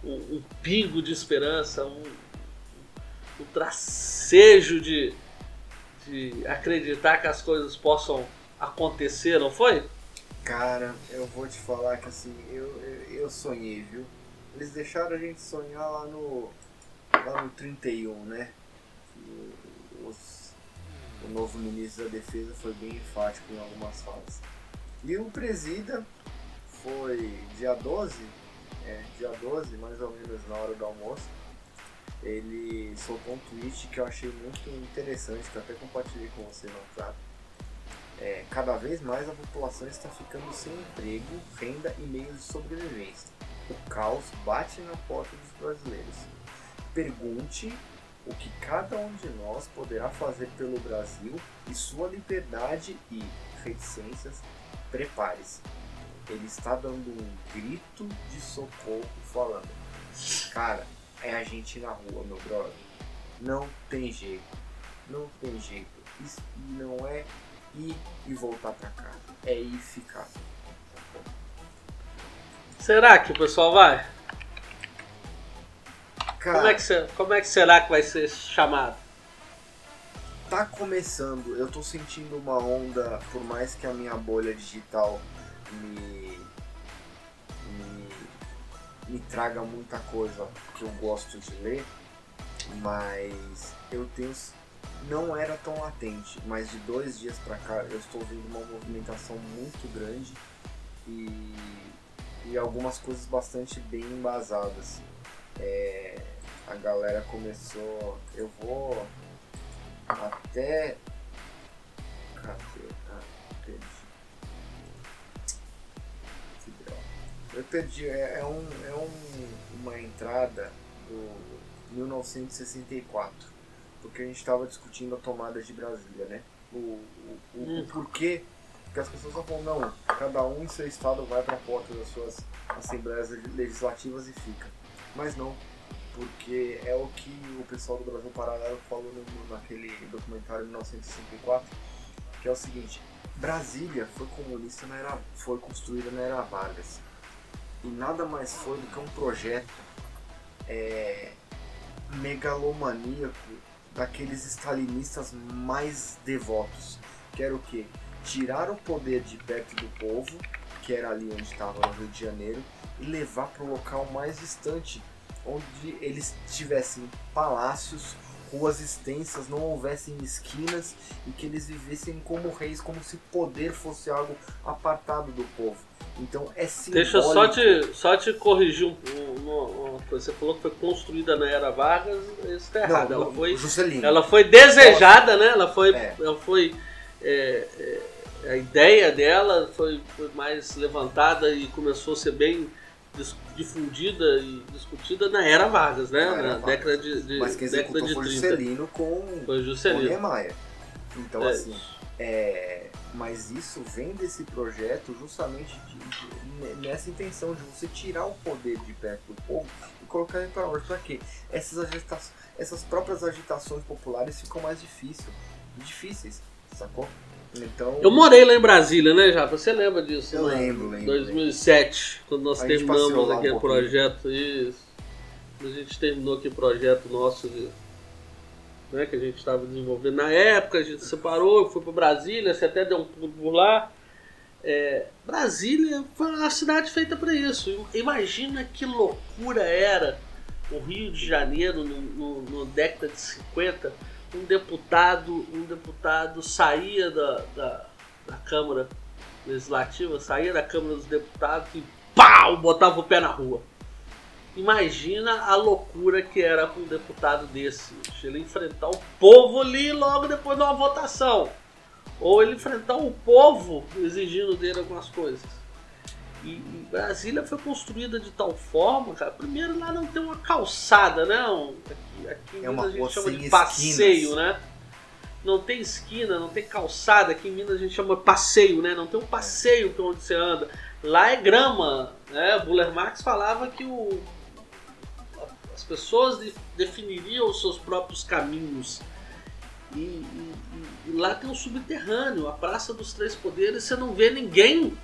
um, um pingo de esperança, um, um tracejo de, de acreditar que as coisas possam acontecer, não foi? Cara, eu vou te falar que assim, eu, eu, sonhei, viu? Eles deixaram a gente sonhar lá no, lá no 31, né? O novo ministro da Defesa foi bem enfático em algumas falas. E o presida foi dia 12, é, dia 12, mais ou menos na hora do almoço, ele soltou um tweet que eu achei muito interessante, que eu até compartilhei com você no WhatsApp. É, cada vez mais a população está ficando sem emprego, renda e meios de sobrevivência. O caos bate na porta dos brasileiros. Pergunte o que cada um de nós poderá fazer pelo Brasil e sua liberdade e reticências, prepare-se. Ele está dando um grito de socorro, falando: Cara, é a gente na rua, meu brother. Não tem jeito. Não tem jeito. Isso não é ir e voltar pra casa. É ir ficar. Será que o pessoal vai? Cara, Como é, que, como é que será que vai ser chamado? tá começando. Eu tô sentindo uma onda, por mais que a minha bolha digital me, me, me traga muita coisa que eu gosto de ler, mas eu tenho. Não era tão latente, mas de dois dias pra cá eu estou vendo uma movimentação muito grande e, e algumas coisas bastante bem embasadas. É, a galera começou. Eu vou até. Cadê? Ah. Que droga. Eu perdi. É, é um, é um, uma entrada do 1964. Porque a gente estava discutindo a tomada de Brasília, né? O, o, o, o porquê. Porque as pessoas estão falando, não, cada um em seu estado vai para a porta das suas assembleias legislativas e fica. Mas não, porque é o que o pessoal do Brasil Paralelo falou no- naquele documentário 1964, que é o seguinte, Brasília foi comunista na era, foi construída na era Vargas e nada mais foi do que um projeto é, megalomaníaco daqueles stalinistas mais devotos, que era o que? Tirar o poder de perto do povo, que era ali onde estava no Rio de Janeiro, e levar para o local mais distante, onde eles tivessem palácios, ruas extensas, não houvessem esquinas e que eles vivessem como reis, como se poder fosse algo apartado do povo. Então é simbólico. Deixa eu só te, só te corrigir um, um- uma coisa. Você falou que foi construída na Era Vargas, isso tá errado. Não, ela, foi, Juscelino. ela foi desejada, né? Ela foi. É. Ela foi é, é, a ideia dela foi, foi mais levantada e começou a ser bem difundida e discutida na Era Vargas, né? Na Era Na Vargas. década de, de, Mas quem década de foi 30. Juscelino com, Foi com Juscelino. Niemeyer. Então, É, assim, é, mas isso vem desse projeto justamente de- de- nessa intenção de você tirar o poder de perto do povo e colocar ele para onde? Para quê? Essas, agita essas próprias agitações populares ficam mais difícil, difíceis, sacou? Então, Eu morei lá em Brasília, né, já? Você lembra disso? Eu né? lembro, lembro, 2007, quando nós terminamos um aquele pouquinho. projeto. Isso. A gente terminou aquele projeto nosso de, né, que a gente estava desenvolvendo na época, a gente separou, foi para Brasília, você até deu um pulo por lá. É, Brasília foi uma cidade feita para isso. Imagina que loucura era o Rio de Janeiro no, no, no década de 50 um deputado, um deputado saía da, da, da Câmara Legislativa, saía da Câmara dos Deputados e pau, botava o pé na rua. Imagina a loucura que era para um deputado desse, ele enfrentar o povo ali logo depois de uma votação, ou ele enfrentar o povo exigindo dele algumas coisas. E, Brasília foi construída de tal forma, cara. Primeiro lá não tem uma calçada, né? Aqui, aqui em É uma Minas a gente chama de passeio, esquinas. né? Não tem esquina, não tem calçada. Aqui em Minas a gente chama de passeio, né? Não tem um passeio por onde você anda. Lá é grama, né? Buller Marx falava que o, as pessoas de- definiriam os seus próprios caminhos. E- e- e lá tem um subterrâneo, a Praça dos Três Poderes, você não vê ninguém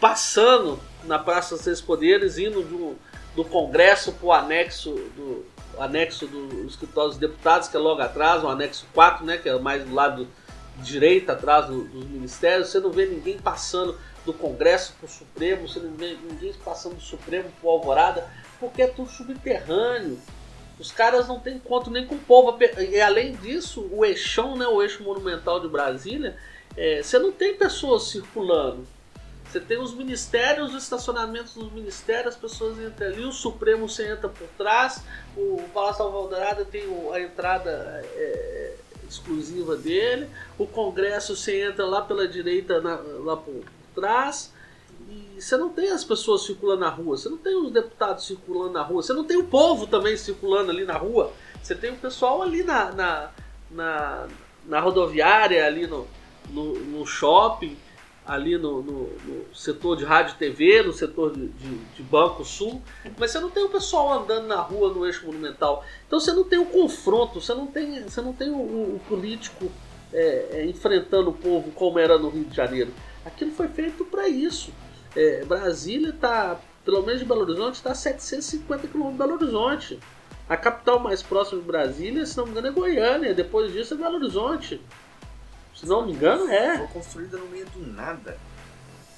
passando na Praça dos Três Poderes, indo do, do Congresso para o anexo do anexo do escritório dos deputados, que é logo atrás, o anexo 4, né, que é mais do lado direito, atrás do- dos ministérios, você não vê ninguém passando do Congresso para o Supremo, você não vê ninguém passando do Supremo para o Alvorada, porque é tudo subterrâneo. Os caras não têm encontro nem com o povo. E além disso, o eixão, né, o eixo monumental de Brasília, é, você não tem pessoas circulando. Você tem os ministérios, os estacionamentos dos ministérios, as pessoas entram ali, o Supremo você entra por trás, o Palácio Alvorada tem a entrada é, exclusiva dele, o Congresso você entra lá pela direita, na- lá por trás, e você não tem as pessoas circulando na rua, você não tem os deputados circulando na rua, você não tem o povo também circulando ali na rua, você tem o pessoal ali na, na, na, na rodoviária, ali no, no, no shopping, ali no, no, no, setor de rádio e TV, no setor de, de, de, Banco Sul, mas você não tem o pessoal andando na rua no eixo monumental. Então você não tem o confronto, você não tem, você não tem o, o político é, é, enfrentando o povo como era no Rio de Janeiro. Aquilo foi feito para isso. É, Brasília está, pelo menos de Belo Horizonte, está a 750 km de Belo Horizonte. A capital mais próxima de Brasília, se não me engano, é Goiânia. Depois disso é Belo Horizonte. Se não me engano, é. Foi construída no meio do nada.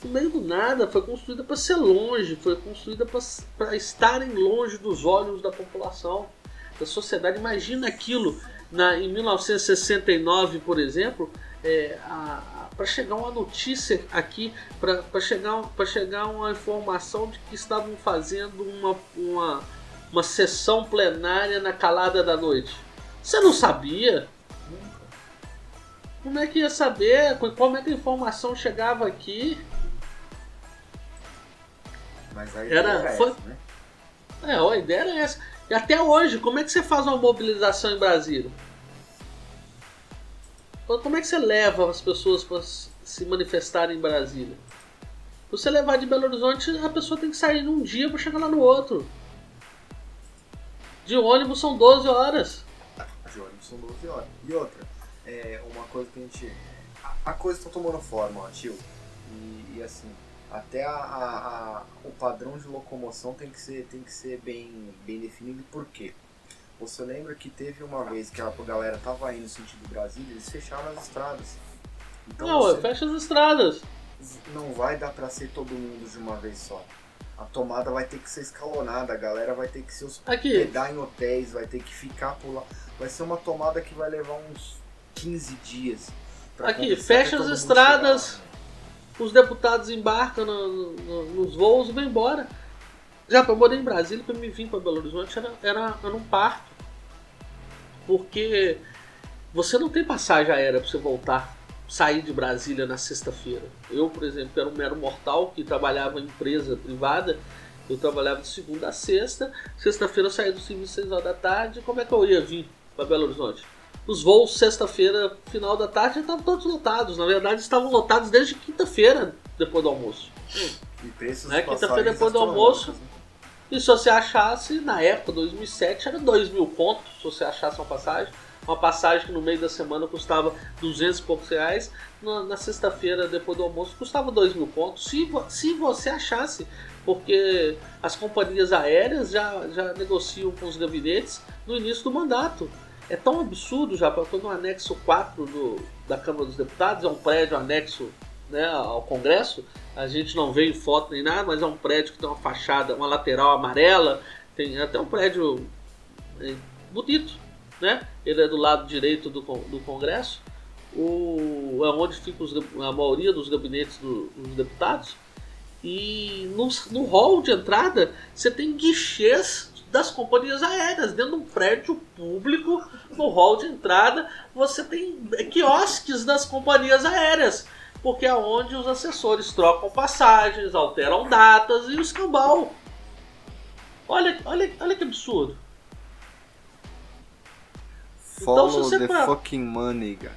No meio do nada, foi construída para ser longe, foi construída para estarem longe dos olhos da população, da sociedade. Imagina aquilo na, em 1969, por exemplo, é, para chegar uma notícia aqui, para chegar, chegar uma informação de que estavam fazendo uma, uma uma sessão plenária na calada da noite. Você não sabia? Como é que ia saber? Como é que a informação chegava aqui? Mas a ideia era, era foi... essa, né? É, a ideia era essa. E até hoje, como é que você faz uma mobilização em Brasília? Como é que você leva as pessoas para se manifestarem em Brasília? Você levar de Belo Horizonte, a pessoa tem que sair num dia para chegar lá no outro. De ônibus são 12 horas. De ônibus são 12 horas. E outra, é coisa que a gente. A, a coisa está tomando forma, ó, tio. E, e assim, até a, a, o padrão de locomoção tem que ser, tem que ser bem, bem definido. Por quê? Você lembra que teve uma vez que a galera tava indo no sentido Brasília, eles fecharam as estradas. Então não, você... fecha as estradas. Não vai dar para ser todo mundo de uma vez só a tomada vai ter que ser escalonada, a galera vai ter que se hospedar em hotéis, vai ter que ficar por lá. Vai ser uma tomada que vai levar uns 15 dias. Aqui, fecha as estradas, os deputados embarcam no, no, nos voos e vão embora. Já para morar em Brasília, para me vir para Belo Horizonte, era, era, era um parto. Porque você não tem passagem aérea para você voltar sair de Brasília na sexta-feira. Eu, por exemplo, era um mero mortal que trabalhava em empresa privada. Eu trabalhava de segunda a sexta. Sexta-feira eu saía do serviço às 6 horas da tarde. Como é que eu ia vir para Belo Horizonte? Os voos sexta-feira, final da tarde, já estavam todos lotados. Na verdade, estavam lotados desde quinta-feira, depois do almoço. E preços né? Quinta-feira depois do almoço. Né? E se você achasse, na época, 2007, era 2 mil pontos se você achasse uma passagem uma passagem que no meio da semana custava 200 e poucos reais, na, na sexta-feira, depois do almoço, custava 2 mil pontos. Se, se você achasse, porque as companhias aéreas já, já negociam com os gabinetes no início do mandato. É tão absurdo já, porque no anexo 4 do, da Câmara dos Deputados, é um prédio anexo né, ao Congresso, a gente não vê em foto nem nada, mas é um prédio que tem uma fachada, uma lateral amarela, tem até um prédio é, bonito, né? Ele é do lado direito do, do Congresso, o, é onde fica os, a maioria dos gabinetes do, dos deputados. E no, no hall de entrada você tem guichês das companhias aéreas. Dentro de um prédio público, no hall de entrada, você tem quiosques das companhias aéreas. Porque é onde os assessores trocam passagens, alteram datas e o escambau. Olha, olha, olha que absurdo. Follow então, se the pra... fucking money, cara.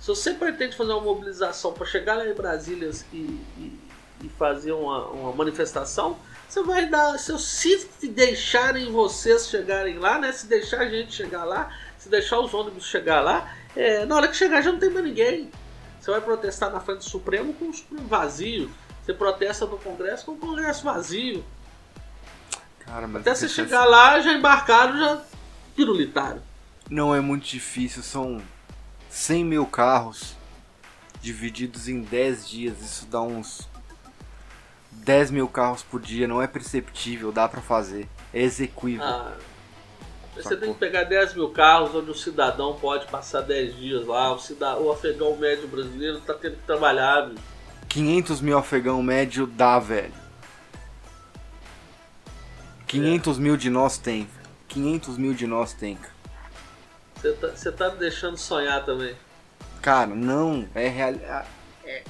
Se você pretende fazer uma mobilização para chegar lá em Brasília e, e, e fazer uma, uma, manifestação, você vai dar. Se, se deixarem vocês chegarem lá, né? Se deixar a gente chegar lá, se deixar os ônibus chegar lá, é, na hora que chegar já não tem mais ninguém. Você vai protestar na frente do Supremo com o Supremo vazio. Você protesta no Congresso com o Congresso vazio. Cara, Até você chegar lá, já embarcaram, já pirulitaram. Não é muito difícil, são 100 mil carros divididos em 10 dias, isso dá uns 10 mil carros por dia, não é perceptível, dá para fazer, é execuível. Ah, você tem que pegar 10 mil carros onde o cidadão pode passar 10 dias lá, o, cidadão, o afegão médio brasileiro tá tendo que trabalhar. Viu? 500 mil afegão médio dá, velho. 500 é. mil de nós tem. 500 mil de nós tem. Você tá, tá me deixando sonhar também. Cara, não, é real. É,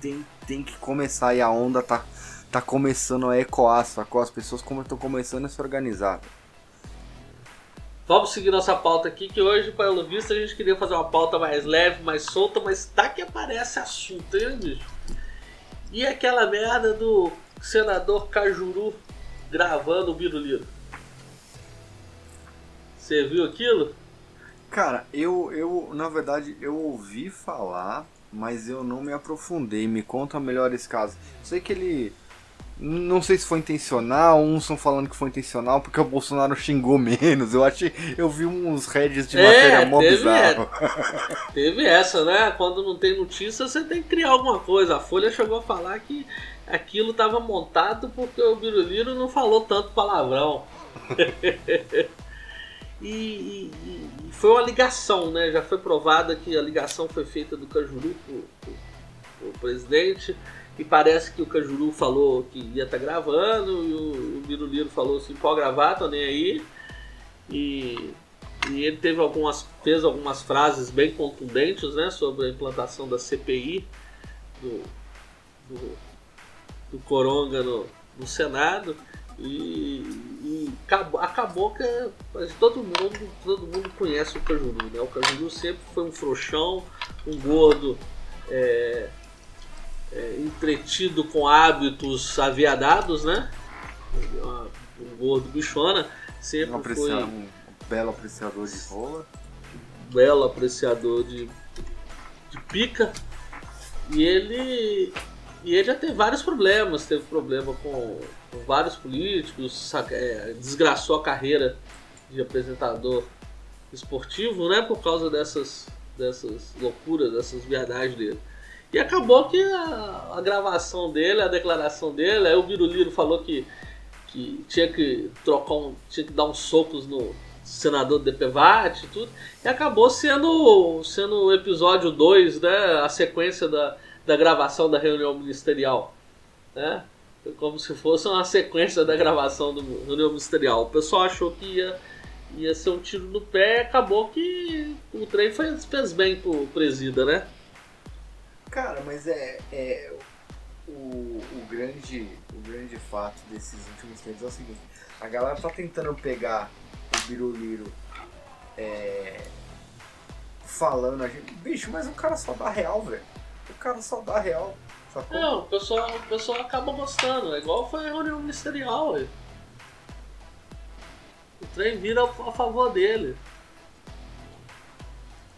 tem, tem que começar e a onda tá, tá começando a ecoar, sacou? As pessoas como estão começando a se organizar. Vamos seguir nossa pauta aqui, que hoje, pelo visto, a gente queria fazer uma pauta mais leve, mais solta, mas tá que aparece assunto, hein, bicho? E aquela merda do senador Cajuru gravando o Biruliro? Você viu aquilo? Cara, eu, eu, na verdade, eu ouvi falar, mas eu não me aprofundei. Me conta melhores casos. Sei que ele. Não sei se foi intencional, uns estão falando que foi intencional porque o Bolsonaro xingou menos. Eu achei. Eu vi uns heads de É, matéria mó teve bizarro. Teve essa, né? Quando não tem notícia, você tem que criar alguma coisa. A Folha chegou a falar que aquilo estava montado porque o Biruliro não falou tanto palavrão. [laughs] e, e- e- e foi uma ligação, né? Já foi provada que a ligação foi feita do Cajuru pro, pro- pro presidente. E parece que o Cajuru falou que ia estar gravando e o, o Biruliro falou assim, pode gravar, tô nem aí. E e ele teve algumas, fez algumas frases bem contundentes né, sobre a implantação da CPI do, do, do Coronga no, no Senado. E, e acabou, acabou que mas todo mundo, todo mundo conhece o Cajuru. Né? O Cajuru sempre foi um frouxão, um gordo é, é, entretido com hábitos aviadados, né? Um gordo bichona. Um, Sempre aprecia- foi um belo apreciador de rola. belo apreciador de, de pica. E ele. E ele já teve vários problemas. Teve problema com, com vários políticos, é, desgraçou a carreira de apresentador esportivo, né? Por causa dessas, dessas loucuras, dessas viadagens dele. E acabou que a, a gravação dele, a declaração dele, aí o Biruliro falou que, que tinha que trocar um, tinha que dar uns socos no senador DPVAT e tudo. E acabou sendo, sendo o episódio 2, né? A sequência da, da gravação da reunião ministerial. Né? Foi como se fosse uma sequência da gravação da reunião ministerial. O pessoal achou que ia, ia ser um tiro no pé acabou que o trem fez, fez bem pro presida, né? Cara, mas é, é o, o grande o grande fato desses últimos tempos é o seguinte, a galera tá tentando pegar o Biruliro é, falando a gente, bicho, mas o cara só dá real, velho. O cara só dá real, sacou? Não, o pessoal, o pessoal acaba gostando. É igual foi a reunião ministerial. ué. O trem vira a favor dele.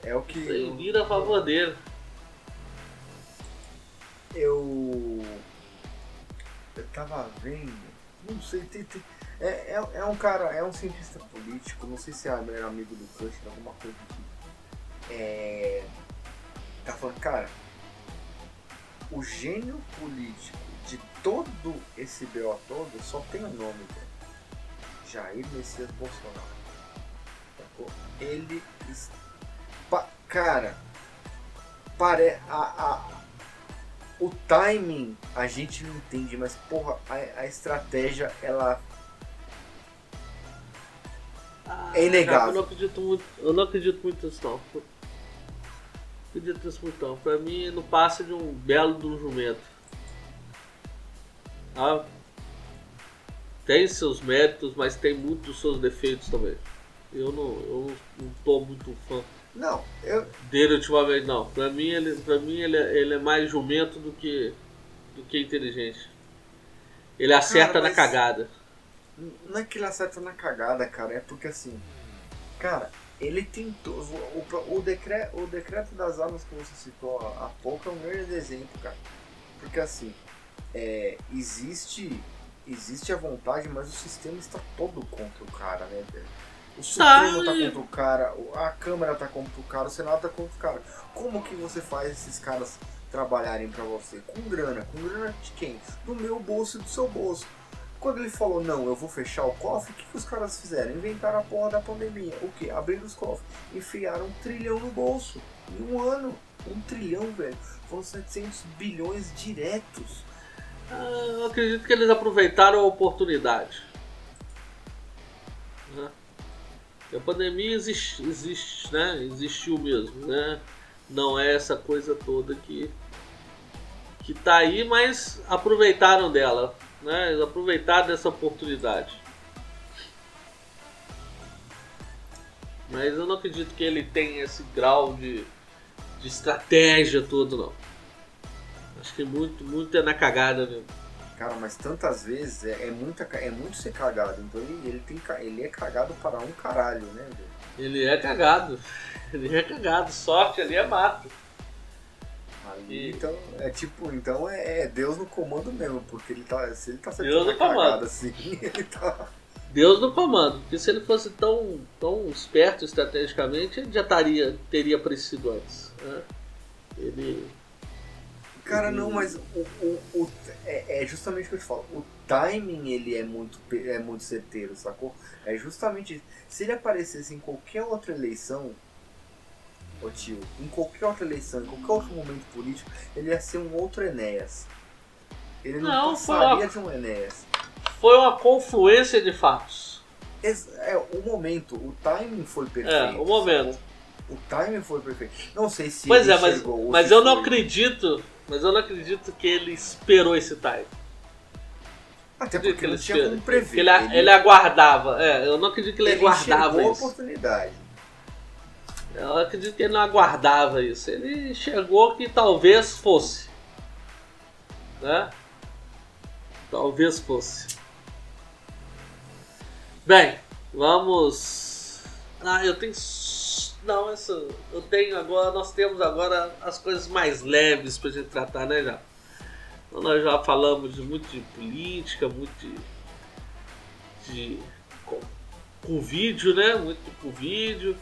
É o O que trem vira a favor dele. Eu eu tava vendo, não sei, tem, tem- é, é, é um cara, é um cientista político, não sei se é era amigo do Kushner, alguma coisa assim. É, tá falando, cara, o gênio político de todo esse BO todo só tem um nome, velho. Jair Messias Bolsonaro. Ele. cara, pare, a, a, o timing a gente não entende, mas porra, a, a estratégia ela Ah, É inegável. Eu não acredito muito, eu não acredito muito nisso não. Acredito nisso muito não. Pra mim não passa de um belo de um jumento. Ah, tem seus méritos, mas tem muitos seus defeitos também. Eu não, eu não tô muito fã Não, eu. dele ultimamente não. Pra mim ele, pra mim ele, é- ele é mais jumento do que do que inteligente. Ele acerta Cara, na cagada. Não é que ele acerta na cagada, cara, é porque assim. Cara, ele tentou. O, o, o, decre, o decreto das armas que você citou há há pouco é um grande exemplo, cara. Porque assim, é, existe. Existe a vontade, mas o sistema está todo contra o cara, né, velho? O Supremo tá contra o cara, a Câmara tá contra o cara, o Senado tá contra o cara. Como que você faz esses caras trabalharem pra você? Com grana. Com grana de quem? Do meu bolso e do seu bolso. Quando ele falou, não, eu vou fechar o cofre, o que, que os caras fizeram? Inventaram a porra da pandemia. O que? Abriram os cofres. Enfiaram um trilhão no bolso. Em um ano. Um trilhão, velho. Foram 700 bilhões diretos. Ah, Eu acredito que eles aproveitaram a oportunidade. A pandemia existe, existe, né? Existiu mesmo, né? Não é essa coisa toda que que tá aí, mas aproveitaram dela, né? Eles aproveitaram dessa oportunidade. Mas eu não acredito que ele tenha esse grau de, de estratégia todo, não. Acho que muito, muito é na cagada mesmo. Cara, mas tantas vezes é, é, muita, é muito ser cagado. Então ele, ele, tem, ele é cagado para um caralho, né, velho? Ele é cagado. [laughs] Ele é cagado. Sorte ali é mato. Ali, então, é tipo, então é, é, Deus no comando mesmo, porque ele tá, se ele tá Deus no comando. assim, [laughs] ele tá... Deus no comando, porque se ele fosse tão, tão esperto estrategicamente, ele já taria, teria aparecido antes. Né? Ele. Cara, ele... não, mas o, o, o é, é, justamente o que eu te falo. O timing ele é muito, é muito certeiro, sacou? É justamente. Se ele aparecesse em qualquer outra eleição, ô tio, em qualquer outra eleição, em qualquer outro momento político, ele ia ser um outro Enéas. Ele não, não passaria uma... de um Enéas. Foi uma confluência de fatos. É, o momento, o timing foi perfeito. É, o momento. O, o timing foi perfeito. Não sei se Pois é, mas, mas eu não acredito. Mas eu não acredito que ele esperou esse time. Até porque ele tinha como prever. Ele, ele, ele, aguardava. É, eu não acredito que ele, ele aguardava isso. oportunidade. Eu acredito que ele não aguardava isso. Ele chegou que talvez fosse. Né? Talvez fosse. Bem, vamos. Ah, eu tenho. Não, essa. Eu tenho agora. Nós temos agora as coisas mais leves pra gente tratar, né, já? Então, nós já falamos de muito de política, muito de. de com, com vídeo, né? Muito com vídeo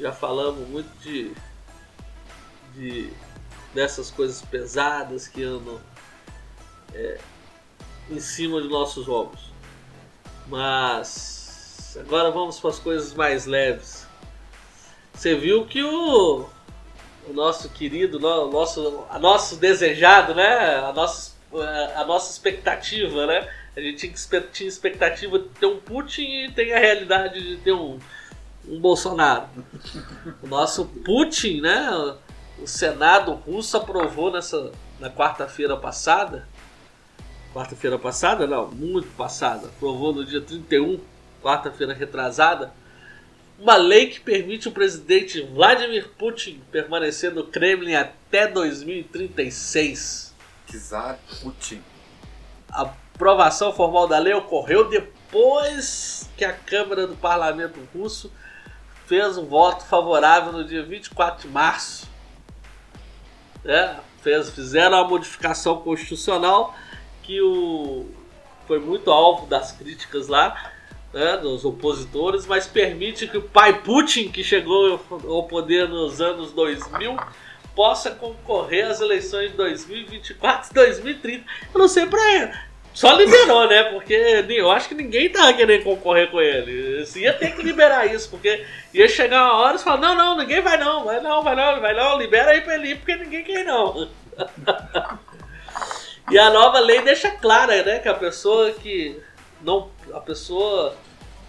já falamos muito de, de dessas coisas pesadas que andam é, em cima de nossos ombros. Mas agora vamos para as coisas mais leves. Você viu que o, o nosso querido, o nosso, a nosso desejado, né? A nossa, a nossa expectativa, né? A gente tinha expectativa de ter um Putin e tem a realidade de ter um, um Bolsonaro. O nosso Putin, né? O Senado russo aprovou nessa na quarta-feira passada. Quarta-feira passada? Não, muito passada. Aprovou no dia 31, quarta-feira retrasada, uma lei que permite o presidente Vladimir Putin permanecer no Kremlin até 2036. Czar Putin. A aprovação formal da lei ocorreu depois que a Câmara do Parlamento Russo fez um voto favorável no dia 24 de março. É, fez, fizeram a modificação constitucional que o, foi muito alvo das críticas lá, né, dos opositores, mas permite que o pai Putin, que chegou ao poder nos anos 2000, possa concorrer às eleições de 2024 e 2030. Eu não sei para só liberou, né? Porque eu acho que ninguém tava querendo concorrer com ele. Você ia ter que liberar isso, porque ia chegar uma hora e falar, não, não, ninguém vai não, vai não, vai não, vai não, libera aí pra ele porque ninguém quer não. [laughs] e a nova lei deixa clara, né, que a pessoa que não. A pessoa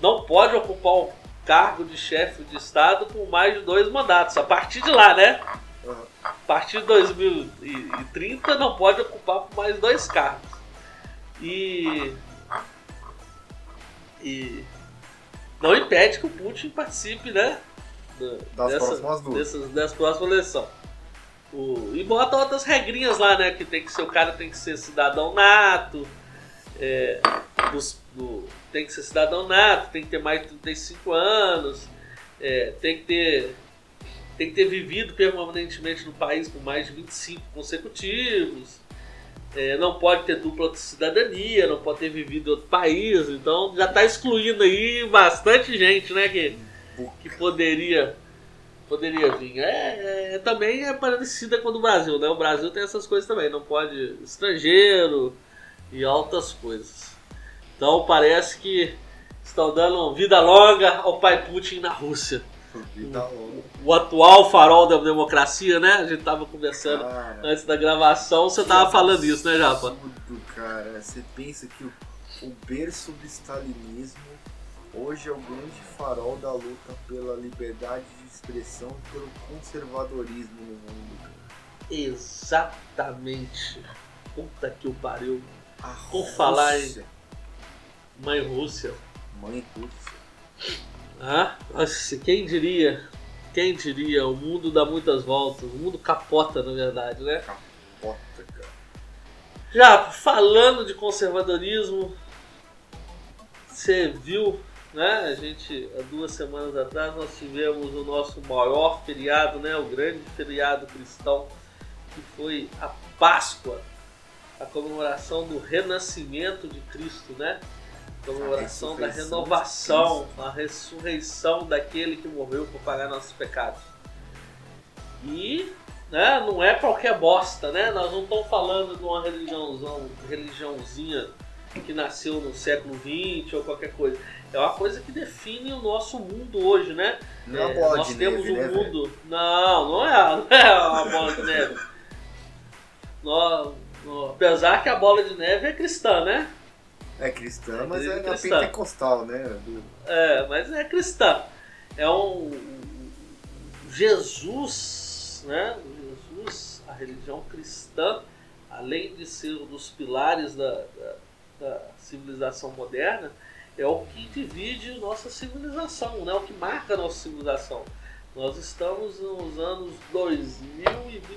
não pode ocupar o cargo de chefe de Estado por mais de dois mandatos. A partir de lá, né? A partir de 2030 não pode ocupar por mais dois cargos. E. E. Não impede que o Putin participe, né? Das dessa, próximas duas. Dessas, dessa próxima eleição. O, e bota outras regrinhas lá, né? Que tem que ser, o cara tem que ser cidadão nato. É, dos, do, tem que ser cidadão nato, tem que ter mais de 35 anos, é, tem que ter tem que ter vivido permanentemente no país por mais de 25 consecutivos é, não pode ter dupla cidadania, não pode ter vivido em outro país, então já está excluindo aí bastante gente, né, que, que poderia poderia vir. É, é, também é parecida com o do Brasil, né? O Brasil tem essas coisas também, não pode estrangeiro e altas coisas. Então parece que estão dando vida longa ao pai Putin na Rússia. Vida longa o atual farol da democracia, né? A gente tava conversando cara, antes da gravação, você tava falando isso, né, Japa? Absurdo, cara. Você pensa que o, o berço do stalinismo hoje é o grande farol da luta pela liberdade de expressão e pelo conservadorismo no mundo. Exatamente. Puta que o pariu. A Por falar em Mãe Rússia. Mãe Rússia. Ah, nossa, quem diria quem diria? O mundo dá muitas voltas. O mundo capota, na verdade, né? capota, cara. Já falando de conservadorismo, você viu, né? A gente, há duas semanas atrás, nós tivemos o nosso maior feriado, né? O grande feriado cristão, que foi a Páscoa, a comemoração do renascimento de Cristo, né? A comemoração da renovação, a ressurreição daquele que morreu por pagar nossos pecados. E né, não é qualquer bosta, né? Nós não estamos falando de uma religiãozão, religiãozinha que nasceu no século XX ou qualquer coisa. É uma coisa que define o nosso mundo hoje, né? Não é, bola nós de temos neve, um né, mundo. Não, não é, [laughs] não é uma bola de neve. Nó- nó- apesar que a bola de neve é cristã, né? É cristã, É mas é na cristã. pentecostal, né? É, mas é cristã. É um Jesus, né? Jesus, a religião cristã, além de ser um dos pilares da, da, da civilização moderna, é o que divide nossa civilização, né? O que marca a nossa civilização. Nós estamos nos anos 2021,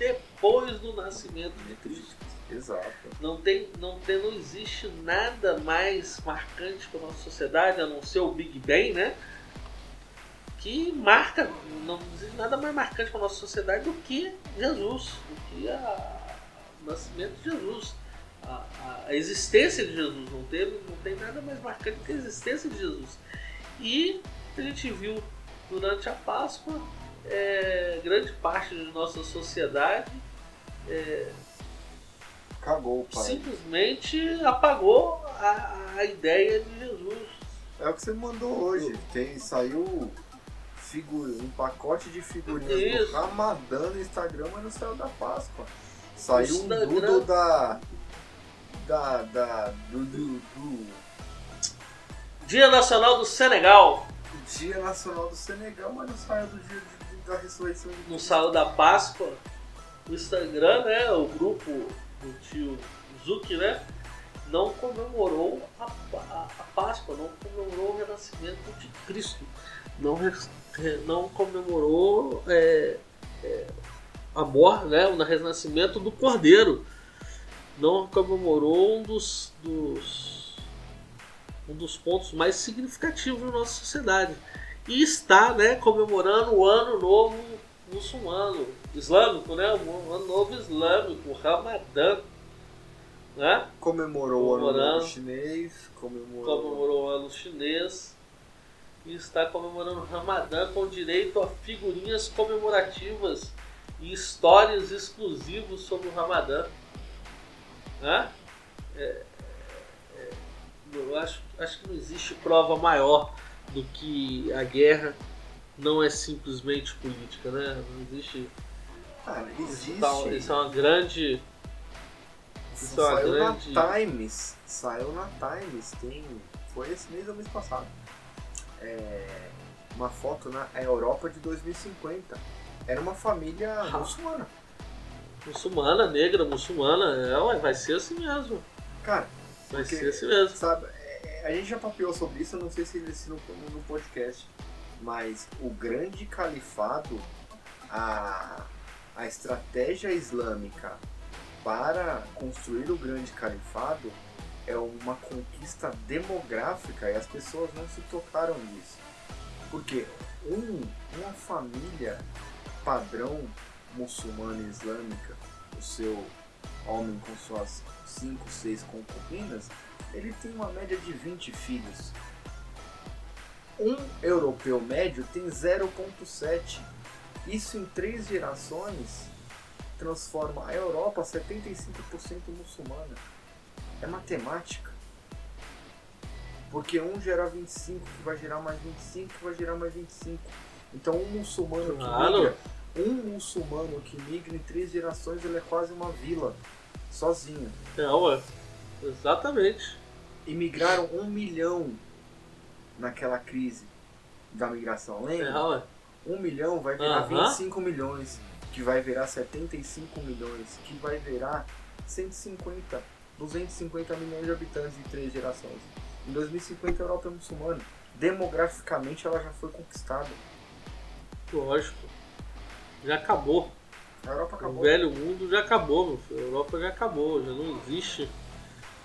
depois do nascimento de Cristo. Exato. Não tem, não tem, não existe nada mais marcante para nossa sociedade a não ser o Big Bang, né? Que marca, não existe nada mais marcante para nossa sociedade do que Jesus, do que a, o nascimento de Jesus, a, a- a existência de Jesus. Não tem, não tem nada mais marcante que a existência de Jesus. E a gente viu durante a Páscoa é, grande parte de nossa sociedade Cagou o pai. simplesmente apagou a, a ideia de Jesus. É o que você mandou hoje. Tem, saiu um pacote de figurinhas do Ramadã no Instagram, mas não saiu da Páscoa. Saiu um doodle da. Da. da do, do- do Dia Nacional do Senegal, Dia Nacional do Senegal, mas não saiu do dia de- da ressurreição de no sábado da Páscoa, o Instagram, né, o grupo do tio Zuki, né, não comemorou a, a, a Páscoa, não comemorou o renascimento de Cristo, não, não comemorou é, é, a morte, né, o renascimento do Cordeiro, não comemorou um dos, dos um dos pontos mais significativos da nossa sociedade e está, né, comemorando o ano novo muçulmano, islâmico, né, o ano novo islâmico, o Ramadã, né? Comemorou o ano novo chinês, comemorou. comemorou o ano chinês e está comemorando o Ramadã com direito a figurinhas comemorativas e histórias exclusivas sobre o Ramadã. Né? É, é, eu acho, acho que não existe prova maior do que a guerra não é simplesmente política, né? Não existe. Cara, Isso, existe. tá- isso é uma grande. isso é uma saiu grande- na Times. Saiu na Times. Tem. Foi esse mês ou mês passado. É, uma foto na Europa de 2050. Era uma família Ah. muçulmana. Muçulmana, negra, muçulmana, é, ué, vai ser assim mesmo. Cara, Vai Porque- ser assim mesmo. sabe, é, a gente já papeou sobre isso, eu não sei se no, no podcast, mas o grande califado, a, a estratégia islâmica para construir o grande califado é uma conquista demográfica e as pessoas não se tocaram nisso. Porque um, uma família padrão muçulmana islâmica, o seu homem com suas 5, 6 concubinas, ele tem uma média de 20 filhos. Um europeu médio tem 0,7. Isso em três gerações transforma a Europa 75% muçulmana. É matemática. Porque um gera 25, que vai gerar mais 25, que vai gerar mais 25. Então um muçulmano que migra, um muçulmano que migra em três gerações, ele é quase uma vila, sozinho. É, ué. Exatamente. E migraram um milhão naquela crise da migração, É, lembra? ué. Um milhão vai virar Aham. 25 milhões, que vai virar 75 milhões, que vai virar 150, 250 milhões de habitantes em três gerações. Em 2050 a Europa é muçulmana. Demograficamente ela já foi conquistada. Lógico. Já acabou. A Europa O acabou. velho mundo já acabou, meu filho. A Europa já acabou, já não existe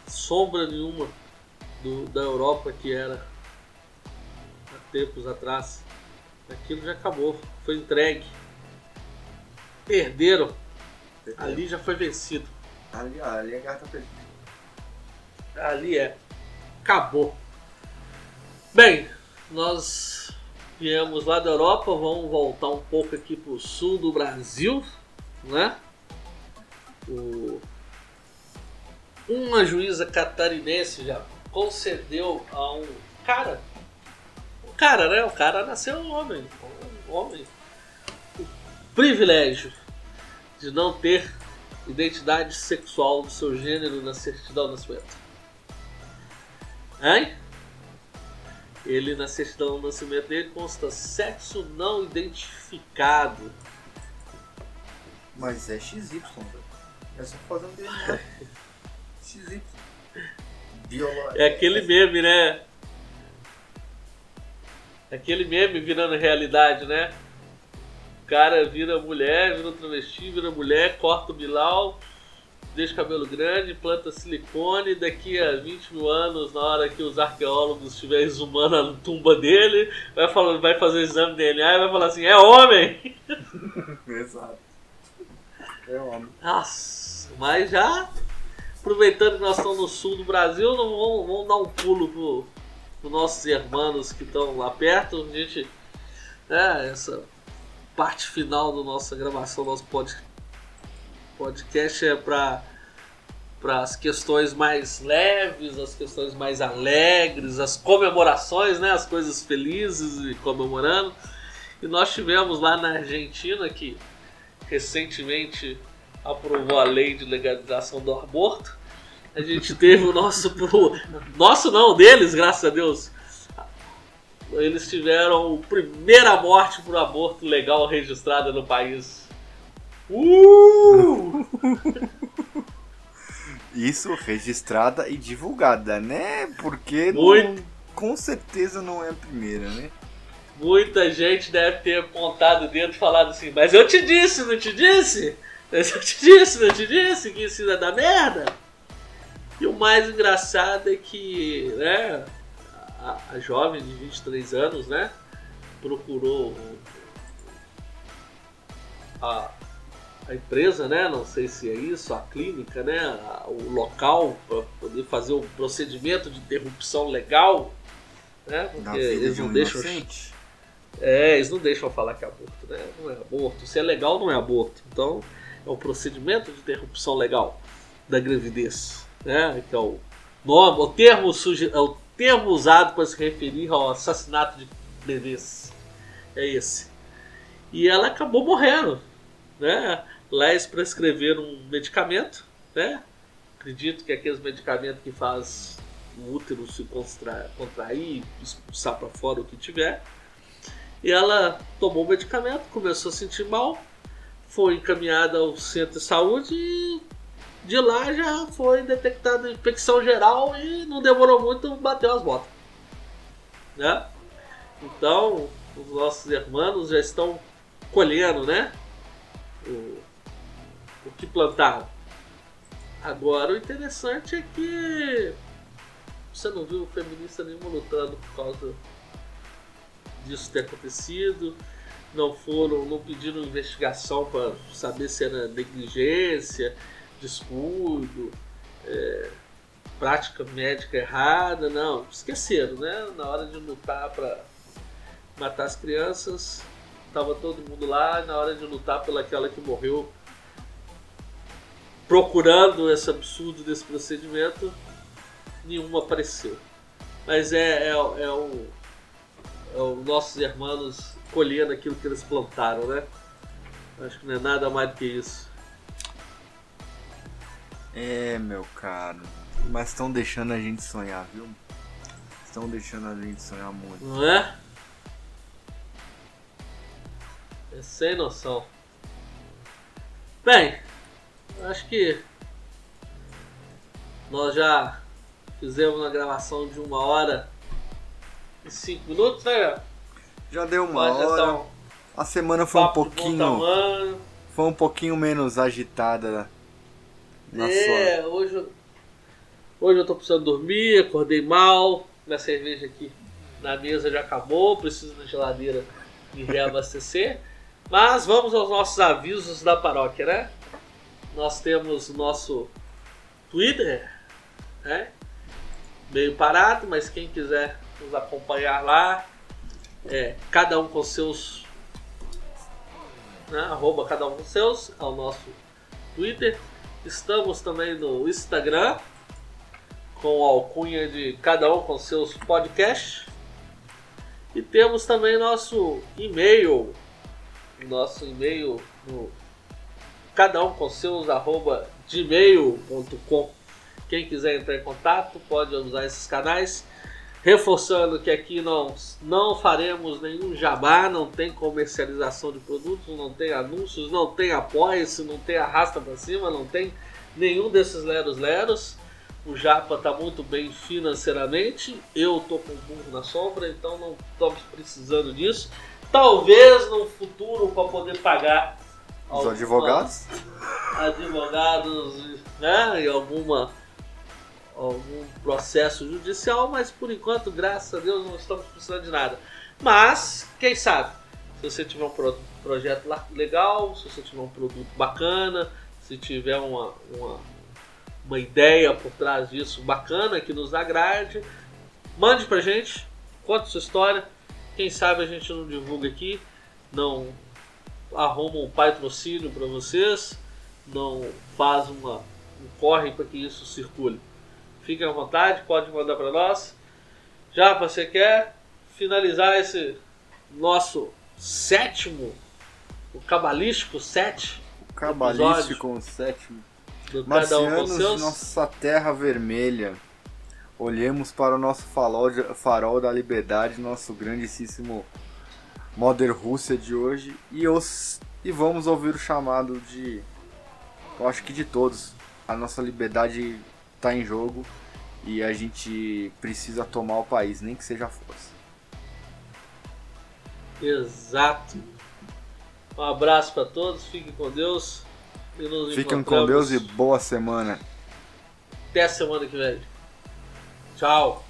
sombra nenhuma do- da Europa que era há tempos atrás. Aquilo já acabou, foi entregue. Perderam, ali já foi vencido. Ali, ali a guerra tá perdida. Ali é. Acabou. Bem, nós viemos lá da Europa, vamos voltar um pouco aqui pro sul do Brasil, né? O- Uma juíza catarinense já concedeu a um cara, um cara, né? O cara nasceu homem, um homem, o privilégio de não ter identidade sexual do seu gênero na certidão de nascimento. Hein? Ele na certidão de nascimento dele consta sexo não identificado. Mas é XY, velho. É só fazer um DNA. [laughs] XY. Biolo... É aquele meme, né? Aquele meme virando realidade, né? O cara vira mulher, vira travesti, vira mulher, corta o bilau, deixa o cabelo grande, planta silicone, daqui a 20 mil anos, na hora que os arqueólogos estiverem exumando a tumba dele, vai, vai fazer o exame de DNA e vai falar assim, é homem! [laughs] Exato. É homem. Nossa, mas já aproveitando que nós estamos no sul do Brasil, vamos, vamos dar um pulo pro, pro nossos irmãos que estão lá perto. A gente, é, essa parte final da nossa gravação, do nosso pod, podcast é para para as questões mais leves, as questões mais alegres, as comemorações, né, as coisas felizes e comemorando. E nós tivemos lá na Argentina que recentemente aprovou a lei de legalização do aborto. A gente teve o nosso. pro- Nosso não, deles, graças a Deus. Eles tiveram a primeira morte por aborto legal registrada no país. Uh! [laughs] Isso registrada e divulgada, né? Porque não- Muito. com certeza não é a primeira, né? Muita gente deve ter apontado o dedo e falado assim, mas eu te disse, não te disse? [laughs] Eu te disse, não te disse que isso ia dar merda? E o mais engraçado é que, né, a, a jovem de 23 anos, né, procurou a, a empresa, né, não sei se é isso, a clínica, né, a- o local para poder fazer o procedimento de interrupção legal, né, porque eles não um deixam inocente. é, eles não deixam falar que é aborto, né? Não é aborto. Se é legal, não é aborto. Então, é um procedimento de interrupção legal da gravidez, né? Que é o nome, o termo, é o termo usado para se referir ao assassinato de bebês. É esse. E ela acabou morrendo, né? Eles prescreveram um medicamento, né? Acredito que é aqueles medicamentos que faz o útero se contra- contrair, expulsar para fora o que tiver. E ela tomou o medicamento, começou a sentir mal, foi encaminhada ao centro de saúde e de lá já foi detectada infecção geral e não demorou muito, bateu as botas. Né? Então, os nossos irmãos já estão colhendo, né? O, o que plantaram. Agora, o interessante é que você não viu feminista nenhuma lutando por causa disso ter acontecido. Não foram, não pediram investigação para saber se era negligência, descuido, é, prática médica errada, não. Esqueceram, né? Na hora de lutar para matar as crianças, estava todo mundo lá. Na hora de lutar pelaquela que morreu, procurando esse absurdo desse procedimento, nenhuma apareceu. Mas é, é, é o é os nossos irmãos colhendo aquilo que eles plantaram, né? Acho que não é nada mais do que isso. É, meu caro. Mas estão deixando a gente sonhar, viu? Estão deixando a gente sonhar muito. Não é? É sem noção. Bem, acho que nós já fizemos uma gravação de uma hora e cinco minutos, né? Já deu uma já hora. tá A semana foi um pouquinho. foi um pouquinho menos agitada na é, hoje, eu- hoje eu tô precisando dormir, acordei mal, minha cerveja aqui na mesa já acabou, preciso da geladeira me reabastecer. [laughs] Mas vamos aos nossos avisos da paróquia, né? Nós temos o nosso Twitter, né? Meio parado, mas quem quiser nos acompanhar lá, é cada um com seus. Né? Arroba cada um com seus, é o nosso Twitter. Estamos também no Instagram, com a alcunha de cada um com seus podcasts. E temos também nosso e-mail, nosso e-mail no cada um com seus arroba gmail.com. Quem quiser entrar em contato pode usar esses canais. Reforçando que aqui não, não faremos nenhum jabá, não tem comercialização de produtos, não tem anúncios, não tem apoia-se, não tem arrasta pra cima, não tem nenhum desses leros leros. O Japa tá muito bem financeiramente, eu tô com o burro na sombra, então não estamos precisando disso. Talvez no futuro para poder pagar Os advogados? advogados né, e alguma algum processo judicial, mas por enquanto, graças a Deus, não estamos precisando de nada. Mas, quem sabe, se você tiver um pro- projeto legal, se você tiver um produto bacana, se tiver uma, uma, uma ideia por trás disso bacana que nos agrade, mande pra gente, conte sua história. Quem sabe a gente não divulga aqui, não arruma um patrocínio para vocês, não faz uma, um corre para que isso circule. Fiquem à vontade, pode mandar para nós. Já você quer finalizar esse nosso sétimo, o cabalístico sete Cabalístico, o sétimo. do um Marcianos de seus. nossa terra vermelha, olhemos para o nosso farol, de- farol da liberdade, nosso grandíssimo Mother Rússia de hoje, e, os, e vamos ouvir o chamado de, eu acho que de todos. A nossa liberdade tá em jogo e a gente precisa tomar o país, nem que seja a força. Exato. Um abraço para todos, fiquem com Deus. fiquem com Deus e boa semana. Até a semana que vem. Tchau.